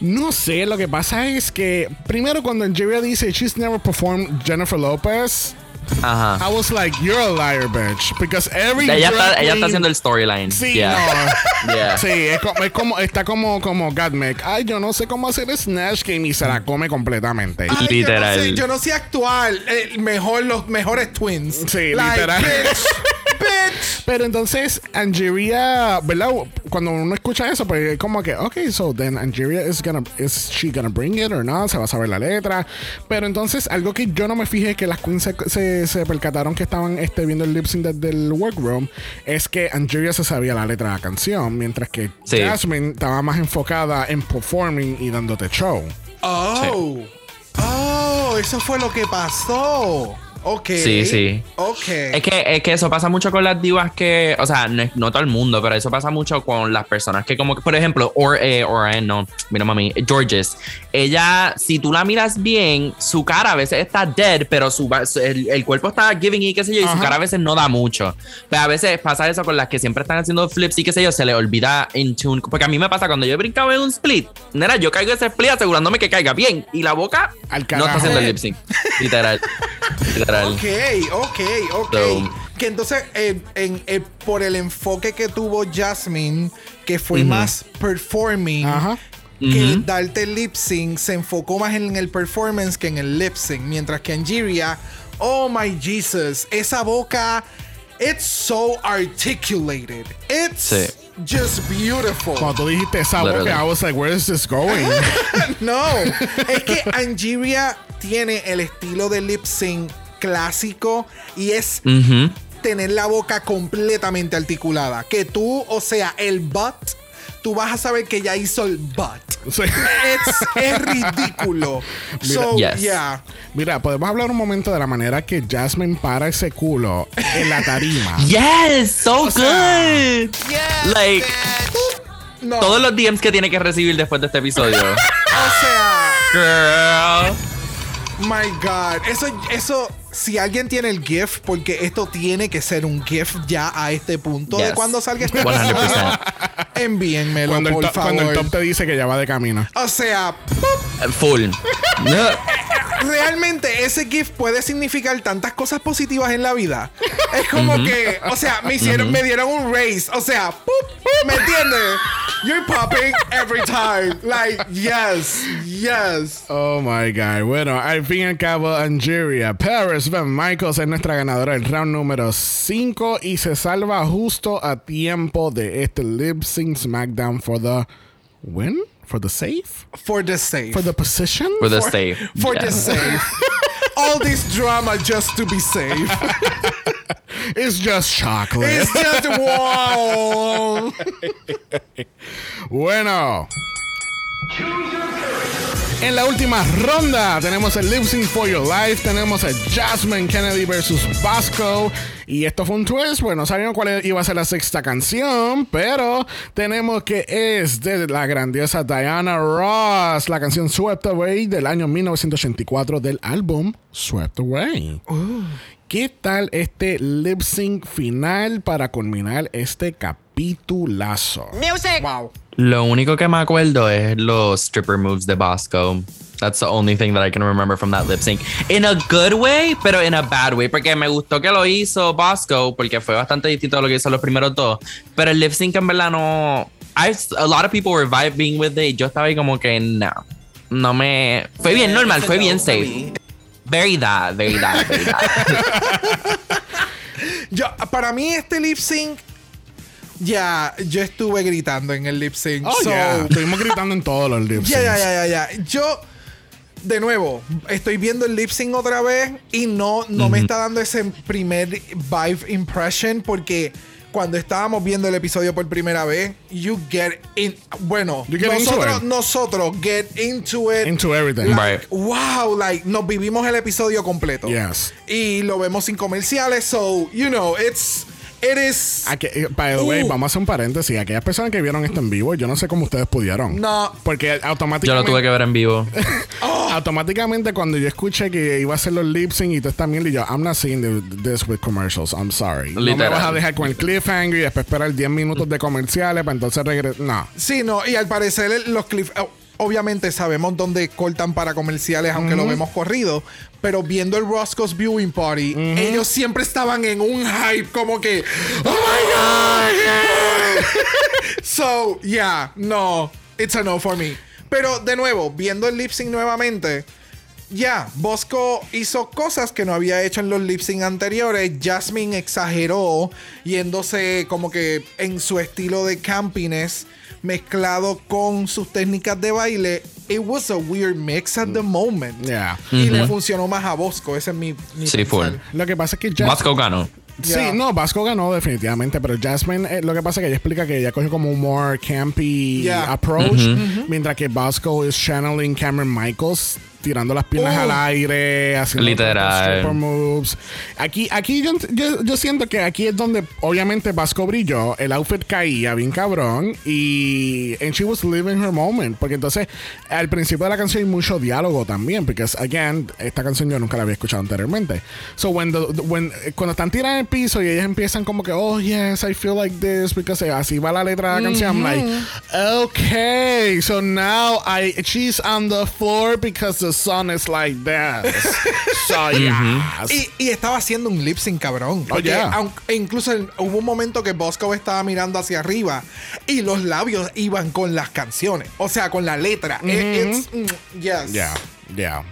no sé. Lo que pasa es que primero cuando Angeria dice she's never performed Jennifer Lopez, Ajá. I was like, you're a liar, bitch, because every Ella drag está, ella está queen- haciendo el storyline. Sí, Yeah. no. Yeah. Sí, es como, es como- está como, como Godmec. Ay, yo no sé cómo hacer Snatch Game y se la come completamente. Ay, Literal. Yo no sé, yo no sé actuar. eh, mejor, los mejores twins. Sí, Like, literal. Bitch, bitch. Pero entonces, Angeria, ¿verdad? Cuando uno escucha eso, pues es como que, ok, so then Angeria is gonna, is she gonna bring it or not? Se va a saber la letra. Pero entonces, algo que yo no me fijé que las queens se, se, se percataron que estaban este, viendo el lip sync desde el workroom es que Angeria se sabía la letra de la canción, mientras que Sí. Jasmine estaba más enfocada en performing y dándote show. Oh. Oh, eso fue lo que pasó. Ok. Sí, sí. Ok. Es que, es que eso pasa mucho con las divas que, o sea, no, no todo el mundo, pero eso pasa mucho con las personas que como que, por ejemplo, or, eh, or eh, no, mira mami, Georges, ella, si tú la miras bien, su cara a veces está dead, pero su, el, el cuerpo está giving y qué sé yo, y su cara a veces no da mucho. Pero a veces pasa eso con las que siempre están haciendo flips y qué sé yo, se le olvida en tune, porque a mí me pasa cuando yo he brincado en un split, nena, yo caigo ese split asegurándome que caiga bien, y la boca Al no está haciendo el lip sync, literal, literal. Ok, ok, ok. So- que entonces, eh, en- eh, por el enfoque que tuvo Jasmine, que fue más performing, Ajá. que Ujú. darte el lip sync, se enfocó más en el performance que en el lip sync. Mientras que Angeria, oh my Jesus, esa boca, it's so articulated. It's Sí. just beautiful. Cuando tú dijiste esa boca. I was like, where is this going? No, es que Angeria tiene el estilo de lip sync clásico y es tener la boca completamente articulada. Que tú, o sea, el butt, tú vas a saber que ya hizo el butt. Sí. Es, es ridículo. so, Yes. yeah. Mira, podemos hablar un momento de la manera que Jasmine para ese culo en la tarima. Yes, so good. Yes, Like. No, todos los DMs que tiene que recibir después de este episodio. o sea, Girl. my God. Eso, eso, si alguien tiene el GIF, porque esto tiene que ser un GIF ya a este punto de Yes. cuando salga este 100%. Envíenmelo, Cuando por favor. cuando el top te dice que ya va de camino. O sea, ¡pup! Full. Realmente ese gift puede significar tantas cosas positivas en la vida. Es como que, o sea, me hicieron, me dieron un raise. O sea, ¡pup! ¿me entiendes? You're popping every time. Like, yes, yes. Oh my God. Bueno, al fin y al cabo, Angeria Paris Van Michaels es nuestra ganadora del round número 5 y se salva justo a tiempo de este lip sync SmackDown for the win? For the safe? For the safe. For the position? For the safe. For Yeah. the safe. All this drama just to be safe. It's just chocolate. It's just wow. Bueno. En la última ronda tenemos el Lip Sync for Your Life, tenemos a Jasmine Kennedy versus Vasco. Y esto fue un twist, pues no sabíamos cuál iba a ser la sexta canción, pero tenemos que es de la grandiosa Diana Ross, la canción Swept Away del año 1984 del álbum Swept Away. ¿Qué tal este lip sync final para culminar este capitulazo? wow. Lo único que me acuerdo es los stripper moves de Bosco. That's the only thing that I can remember from that lip sync. In a good way, pero in a bad way. Porque me gustó que lo hizo Bosco, porque fue bastante distinto a lo que hizo los primeros dos. Pero el lip sync en verdad no. I, a lot of people were vibing with it. Yo estaba ahí como que no. No me. Fue bien normal, fue bien safe. Very that, very that, very that. Yo, para mí este lip sync ya yo estuve gritando en el lip sync. Oh, so, yeah. Estuvimos gritando en todos los lip syncs. Ya, ya, ya, ya, ya. Yo, de nuevo, estoy viendo el lip sync otra vez y no, no me está dando ese primer vibe impression porque cuando estábamos viendo el episodio por primera vez, you get in. Bueno, get nosotros, nosotros get into it. Into everything. Like, Right. Wow, like nos vivimos el episodio completo. Yes. Y lo vemos sin comerciales, so you know, it's it is Aquí- eh, by the way, Uh. vamos a hacer un paréntesis. Aquellas personas que vieron esto en vivo, yo no sé cómo ustedes pudieron. No. Porque Yo automáticamente. lo tuve que ver en vivo. Automáticamente, cuando yo escuché que iba a hacer los lip sync y todo esta mierda, y yo, I'm not seeing the- this with commercials. I'm sorry. No me Literal. vas a dejar con el cliffhanger y después esperar 10 minutos de comerciales para entonces regresar. No. Sí, no, y al parecer los cliff oh, obviamente sabemos dónde cortan para comerciales, aunque lo vemos corrido, pero viendo el Roscoe's Viewing Party, ellos siempre estaban en un hype como que, oh my god. so, yeah, no, it's a no for me. Pero de nuevo, viendo el lip sync nuevamente, ya, Bosco hizo cosas que no había hecho en los lip sync anteriores. Jasmine exageró, yéndose como que en su estilo de campiness, mezclado con sus técnicas de baile. It was a weird mix at the moment. Yeah. Y le funcionó más a Bosco. Ese es mi. mi Sí, full. Lo que pasa es que Bosco ganó. Sí, Yeah. no, Vasco ganó definitivamente, pero Jasmine, eh, lo que pasa es que ella explica que ella coge como un more campy Yeah. approach, mientras que Vasco es channeling Cameron Michaels, tirando las piernas Oh. al aire, haciendo Literal. stripper moves. Aquí, aquí yo, yo, yo siento que aquí es donde obviamente Vasco brilló, el outfit caía bien cabrón y and she was living her moment, porque entonces al principio de la canción hay mucho diálogo también, porque again, esta canción yo nunca la había escuchado anteriormente. So when the, when, cuando están tiradas en el piso y ellas empiezan como que, oh yes, I feel like this, because así va la letra de la canción, I'm like, okay, so now I, she's on the floor because the sun is like this. so yeah. Y, y estaba haciendo un lip sync cabrón. Porque yeah. aun- e incluso el- hubo un momento que Bosco estaba mirando hacia arriba y los labios iban con las canciones. O sea, con la letra. Eh, it's- mm, yes. Yeah, yeah.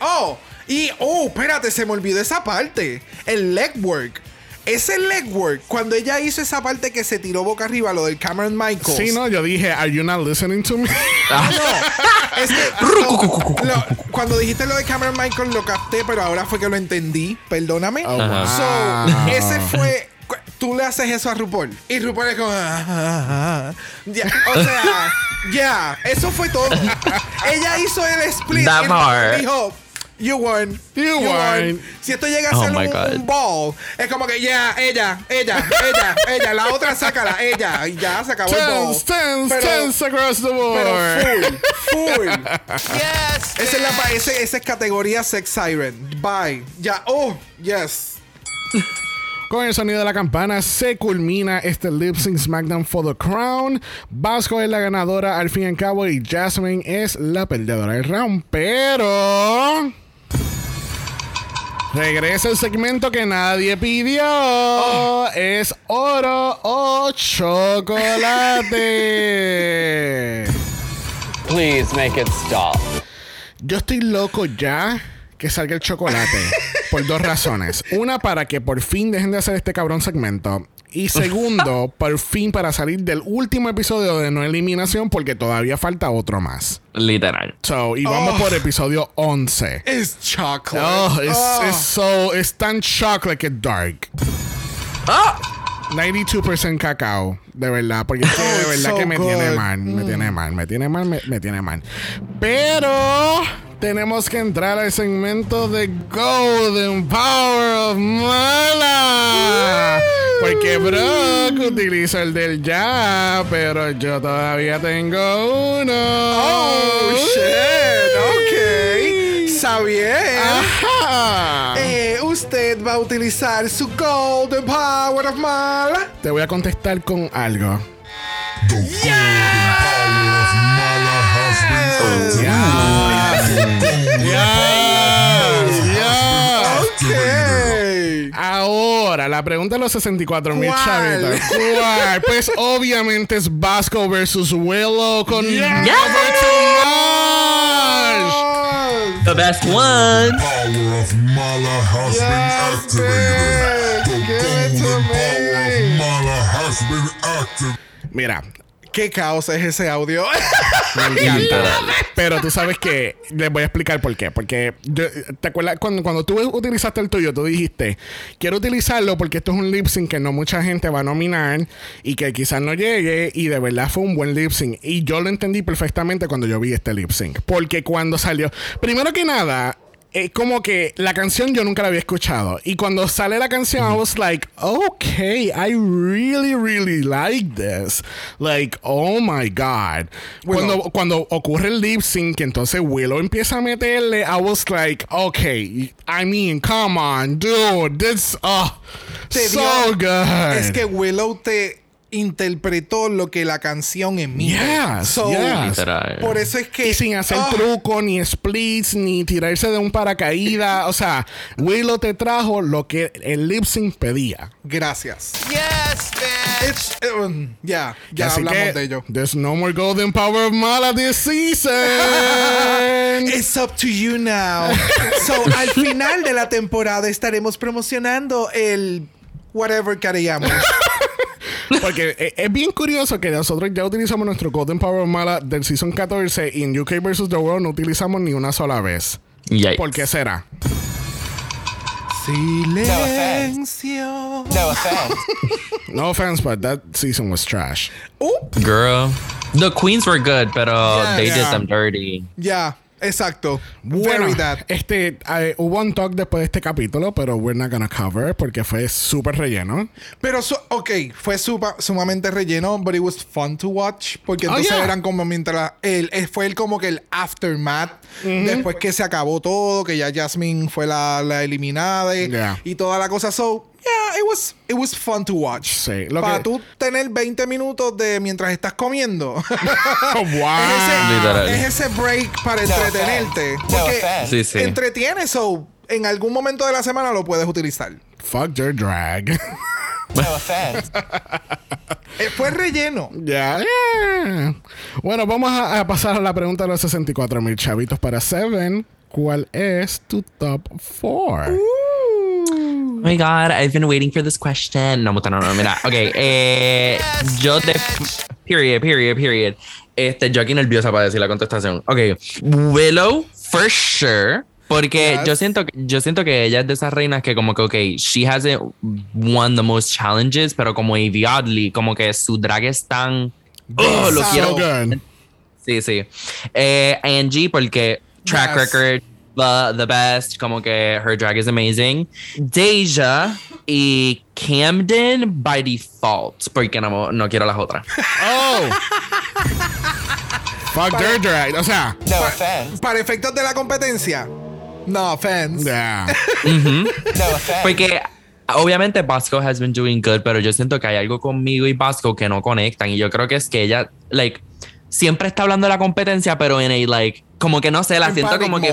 Oh, y oh, espérate, se me olvidó esa parte. El leg work. Ese leg work, cuando ella hizo esa parte que se tiró boca arriba, lo del Cameron Michaels. sí, no, yo dije, are you not listening to me? No, es que lo- lo- cuando dijiste lo de Cameron Michael lo capté, pero ahora fue que lo entendí. Perdóname. Oh, wow. So, ese fue. Tú le haces eso a RuPaul. Y RuPaul es como. "Ah, ah, ah". Ya, o sea, ya. eso fue todo. Ella hizo el split. Y. Dijo. You won. You won. Si esto llega a Oh ser un, ball, es como que ya, ella, ella, ella, ella, la otra sácala, ella, y ya se acabó el ball. Tens, tens, Pero- tens across the board. pero full, full. Yes, Esa es, la, ese- esa es categoría Sex Siren. Bye. Ya. Oh, yes. Con el sonido de la campana se culmina este Lip Sync SmackDown for the Crown. Vasco es la ganadora al fin y al cabo y Jasmine es la perdedora del round. Pero Regresa el segmento que nadie pidió. Es oro o chocolate. Please make it stop. Yo estoy loco ya que salga el chocolate. por dos razones. Una, para que por fin dejen de hacer este cabrón segmento. Y segundo, por fin para salir del último episodio de No Eliminación porque todavía falta otro más. Literal. So, y vamos por episodio 11. Es chocolate. Oh, it's, Oh. it's so, it's tan chocolate que dark. ¡Ah! 92% cacao, de verdad, porque es que de Oh, verdad so que me tiene. Mm. mal, me tiene mal, me tiene mal, me, me tiene mal. Pero tenemos que entrar al segmento de Golden Power of Mala. Porque Brock utiliza el del ya, pero yo todavía tengo uno. Oh, shit. Ok. Xavier. Ajá. Eh, usted va a utilizar su Golden Power of Mala. Te voy a contestar con algo. Ok. Ahora, la pregunta de los 64 mil ¿Cuál? chavitos. ¿Cuál? Pues obviamente es Vasco versus Willow con Yes. Never Too Much. The best one. power of Mala has Yes, been activated. bitch. The Give it to golden power me. of Mala has been activated. Mira, ¿Qué caos es ese audio? me encanta. Pero tú sabes que les voy a explicar por qué. Porque yo- te acuerdas cuando, cuando tú utilizaste el tuyo, tú dijiste, quiero utilizarlo porque esto es un lip sync que no mucha gente va a nominar y que quizás no llegue. Y de verdad fue un buen lip sync. Y yo lo entendí perfectamente cuando yo vi este lip sync. Porque cuando salió, primero que nada. Es como que la canción yo nunca la había escuchado. Y cuando sale la canción, I was like, okay, I really, really like this. Like, oh my God. Cuando, cuando ocurre el lip sync, entonces Willow empieza a meterle, I was like, okay, I mean, come on, dude, this, oh, so dio- good. Es que Willow te interpretó lo que la canción emite. Yes, So, yes. Por eso es que. y sin hacer Ah, truco, ni splits, ni tirarse de un paracaídas. o sea, Willow te trajo lo que el lip sync pedía. Gracias. Yes, bitch. It's, um, ya, ya Así hablamos que, de ello. There's no more golden power of Mala this season. It's up to you now. so, al final de la temporada estaremos promocionando el whatever que haríamos. Porque e- es bien curioso que nosotros ya utilizamos nuestro golden power Mala del season 14 y en UK vs. The World no utilizamos ni una sola vez. Yikes. ¿Por qué será? Silencio. No offense. No offense, but that season was trash. Uh, Girl. The queens were good, pero Yeah, they yeah. did them dirty. ya, exacto. Bueno, este, eh, hubo un talk después de este capítulo, pero we're not gonna cover porque fue súper relleno. Pero, su- ok, fue supa- sumamente relleno, but it was fun to watch. Porque Oh, entonces yeah. eran como mientras. El, eh, fue el, como que el aftermath. Después que se acabó todo, que ya Jasmine fue la, la eliminada y, Yeah. y toda la cosa. So, yeah, it was, it was fun to watch. Sí, lo Para que- tú tener 20 minutos de mientras estás comiendo. Oh, wow. Es, ese, es ese break para No entretenerte. No Porque. Sí, sí. entretiene, so en algún momento de la semana lo puedes utilizar. Fuck your drag. No offense. Eh, fue relleno. Ya, yeah. Bueno, vamos a, a pasar a la pregunta de los 64 mil chavitos para Seven. ¿Cuál es tu top 4? Oh my god, I've been waiting for this question. No, no, no, mira. Ok, eh, yo de. Period, period, period. Este, yo aquí nerviosa para decir la contestación. Ok, Willow, for sure. Porque Yes. yo siento yo siento que ella es de esas reinas que como que ok, she hasn't won the most challenges, pero como Evie Oddly, como que su drag es tan oh, lo quiero. Sí, sí. Eh, Angie, porque track Yes. record, the, the best, como que her drag is amazing. Deja y Camden by default, porque no, no quiero las otras. Oh. Fuck your drag. O sea, No offense. Para efectos de la competencia. No offense. yeah. No offense. Porque obviamente Bosco has been doing good, pero yo siento que hay algo conmigo y Bosco que no conectan. Y yo creo que es que ella, like, siempre está hablando de la competencia, pero en a, like, como que no sé, la En siento como que.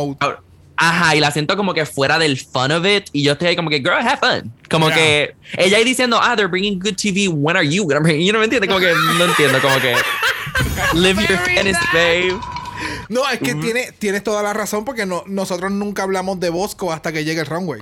Ajá, y la siento como que fuera del fun of it. Y yo estoy ahí como que, girl, have fun. Como Yeah. que ella ahí diciendo, ah, they're bringing good TV. When are you gonna bring? You know, ¿me entiendes? Como que no entiendo, como que. Live your fantasy, babe. No, es que tiene, tienes toda la razón porque no, nosotros nunca hablamos de Bosco hasta que llegue el runway.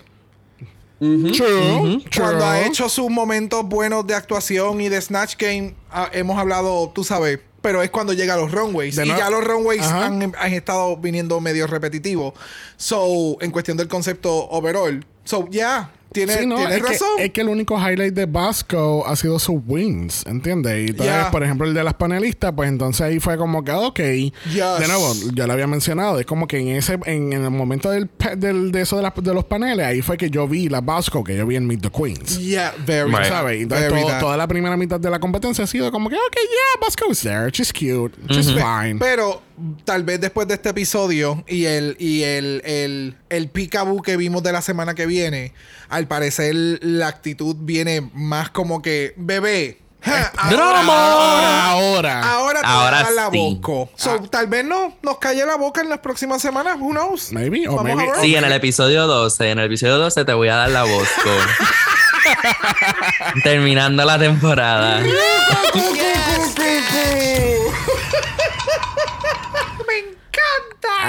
True. Cuando ha hecho sus momentos buenos de actuación y de Snatch Game, ah, hemos hablado, tú sabes, pero es cuando llega a los runways. De y no- ya los runways han, han estado viniendo medio repetitivos. So, en cuestión del concepto overall. So, ya, tiene, Sí, no, tienes es que, razón. es que el único highlight de Basco ha sido sus wins, ¿entiendes? Y entonces, Yeah. por ejemplo, el de las panelistas, pues entonces ahí fue como que, ok. Yes. De nuevo, ya lo había mencionado, es como que en ese en, en el momento del, del- de eso de, las- de los paneles, ahí fue que yo vi la Basco, que yo vi en Meet the Queens. Yeah, very. Right. ¿Sabes? Entonces, Very todo- toda la primera mitad de la competencia ha sido como que, ok, yeah, Basco's there, she's cute, she's fine. Pero tal vez después de este episodio y el y el, el, el peekaboo que vimos de la semana que viene, al parecer la actitud viene más como que bebé. ja, Ahora, ahora. Ahora te Ahora la sí. boca. So, Tal vez no nos calle la boca en las próximas semanas. Who knows? Maybe, Vamos a maybe- ver. Sí, en el episodio 12. En el episodio 12 te voy a dar la voz con- Terminando la temporada.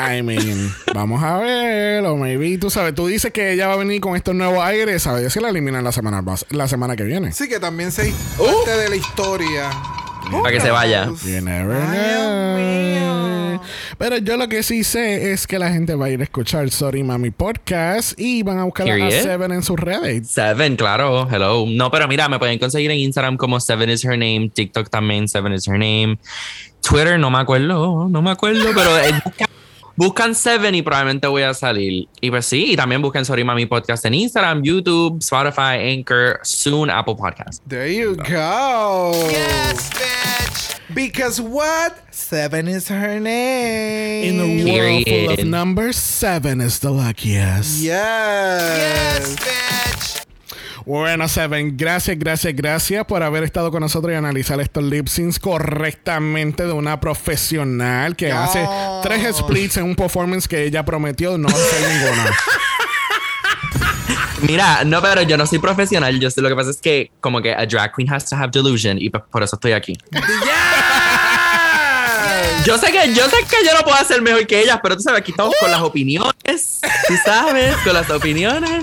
I mean, vamos a ver, o maybe, tú sabes, tú dices que ella va a venir con estos nuevos aires, ¿sabes? Si la eliminan la semana, la semana que viene. Sí, que también se parte de la historia. Para que se vaya. You never Ay, Dios know. mío. Pero yo lo que sí sé es que la gente va a ir a escuchar Sorry Mami Podcast y van a buscar a. Seven en sus redes. Seven, claro. Hello. No, pero mira, me pueden conseguir en Instagram como Seven is her name. TikTok también, Seven is her name. Twitter, no me acuerdo, no me acuerdo, pero buscan, buscan Seven y probablemente voy a salir. Y pues sí, y también busquen Sorry Mami Podcast en Instagram, YouTube, Spotify, Anchor, soon Apple Podcast. There you go. Yes, bitch. Because what? Seven is her name. In a world full of numbers, Seven is the luckiest. Yes. Yes, bitch. Bueno, Seven, gracias, gracias, gracias por haber estado con nosotros y analizar estos lip syncs correctamente de una profesional que hace tres splits en un performance que ella prometió no hacer ninguna. Mira, no, pero yo no soy profesional. Yo sé, lo que pasa es que como que a drag queen has to have delusion y por eso estoy aquí. Yo sé que yo sé que yo no puedo hacer mejor que ellas, pero tú sabes, aquí estamos con las opiniones. Tú sabes, con las opiniones.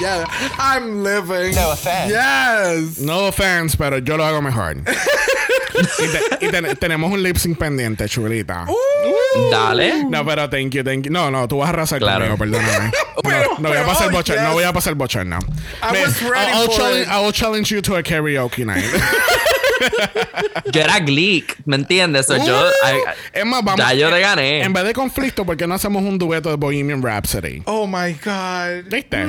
Yeah. I'm living. No offense. Yes. No offense, pero yo lo hago mejor. y te- y ten- tenemos un lip sync pendiente, chulita. Dale. No, pero thank you, thank you. No, no, tú vas a arrasar Claro. conmigo, perdóname. No, no voy a pero, pasar bochorno, no yes. voy a pasar bochorno. I Me- was ready I'll, for challenge. I'll challenge you to a karaoke night. Yo era Gleek, ¿me entiendes? So, yo, Uh, I- es más, vamos. ya yo te gané. En vez de conflicto, ¿por qué no hacemos un dueto de Bohemian Rhapsody? Oh my God. ¿Viste?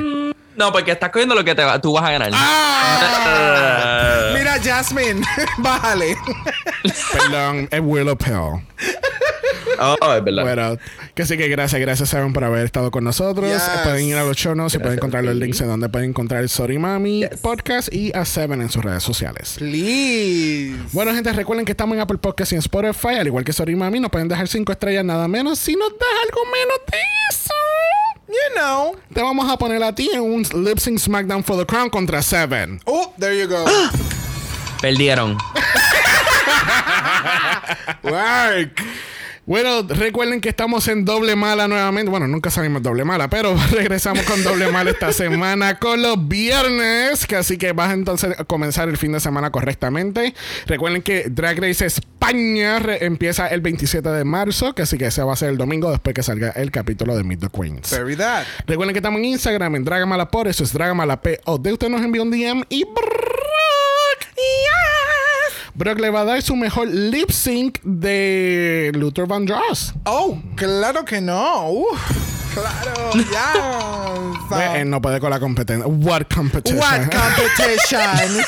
No, porque estás cogiendo lo que te va- tú vas a ganar. Ah, Mira, Jasmine, bájale. perdón, es Willow Pill. Oh, es verdad. Bueno, que sí que gracias, gracias Seven por haber estado con nosotros. Yes. Pueden ir a los show notes y pueden encontrar los links de donde pueden encontrar el Sorry Mami podcast y a Seven en sus redes sociales. Please. Bueno, gente, recuerden que estamos en Apple Podcast y en Spotify, al igual que Sorry Mami, nos pueden dejar cinco estrellas nada menos. Si nos das algo menos de eso, You know. te vamos a poner a ti en un lip sync SmackDown for the Crown contra Seven. Oh, there you go. Perdieron. Work. Bueno, recuerden que estamos en doble mala nuevamente. Bueno, nunca salimos doble mala, pero regresamos con doble mala esta semana con los viernes. Que así que vas entonces a comenzar el fin de semana correctamente. Recuerden que Drag Race España empieza el 27 de marzo, que así que ese va a ser el domingo después que salga el capítulo de Meet the Queens. Very that. Recuerden que estamos en Instagram en Dragamala por eso es Dragamala P o de usted nos envía un DM y Brock. Brock le va a dar su mejor lip sync de Luther Van Dross. Oh, claro que no. Uf, claro. Yes. Él no puede con la competencia. What competition? What competition?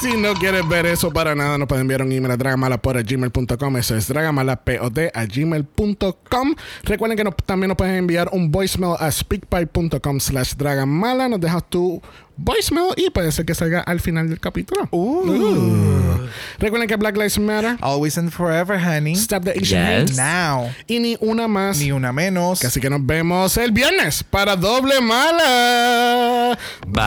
si no quieres ver eso para nada, nos pueden enviar un email a dragamalapod.gmail.com. Eso es dragamalapod a gmail.com. Recuerden que nos- también nos pueden enviar un voicemail a speakpipe.com slash dragamala. Nos dejas tu voicemail y puede ser que salga al final del capítulo. Uh. Recuerden que Black Lives Matter. Always and forever, honey. Stop the Asian Yes. hate. Now. Y ni una más. Ni una menos. Así que nos vemos el viernes para Doble Mala. Bye.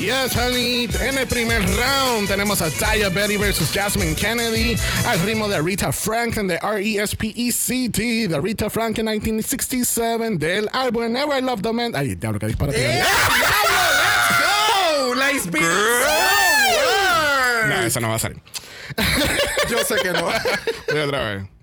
Yes, honey. En el primer round tenemos a Taya Betty versus Jasmine Kennedy al ritmo de Rita Franklin de R.E.S.P.E.C.T. de Rita Franklin 1967 del álbum Never I Loved a Man. Ay, diablo, que disparate. ¡Oh! ¡La inspiración! No, eso no va a salir. Yo sé que no. Voy otra vez.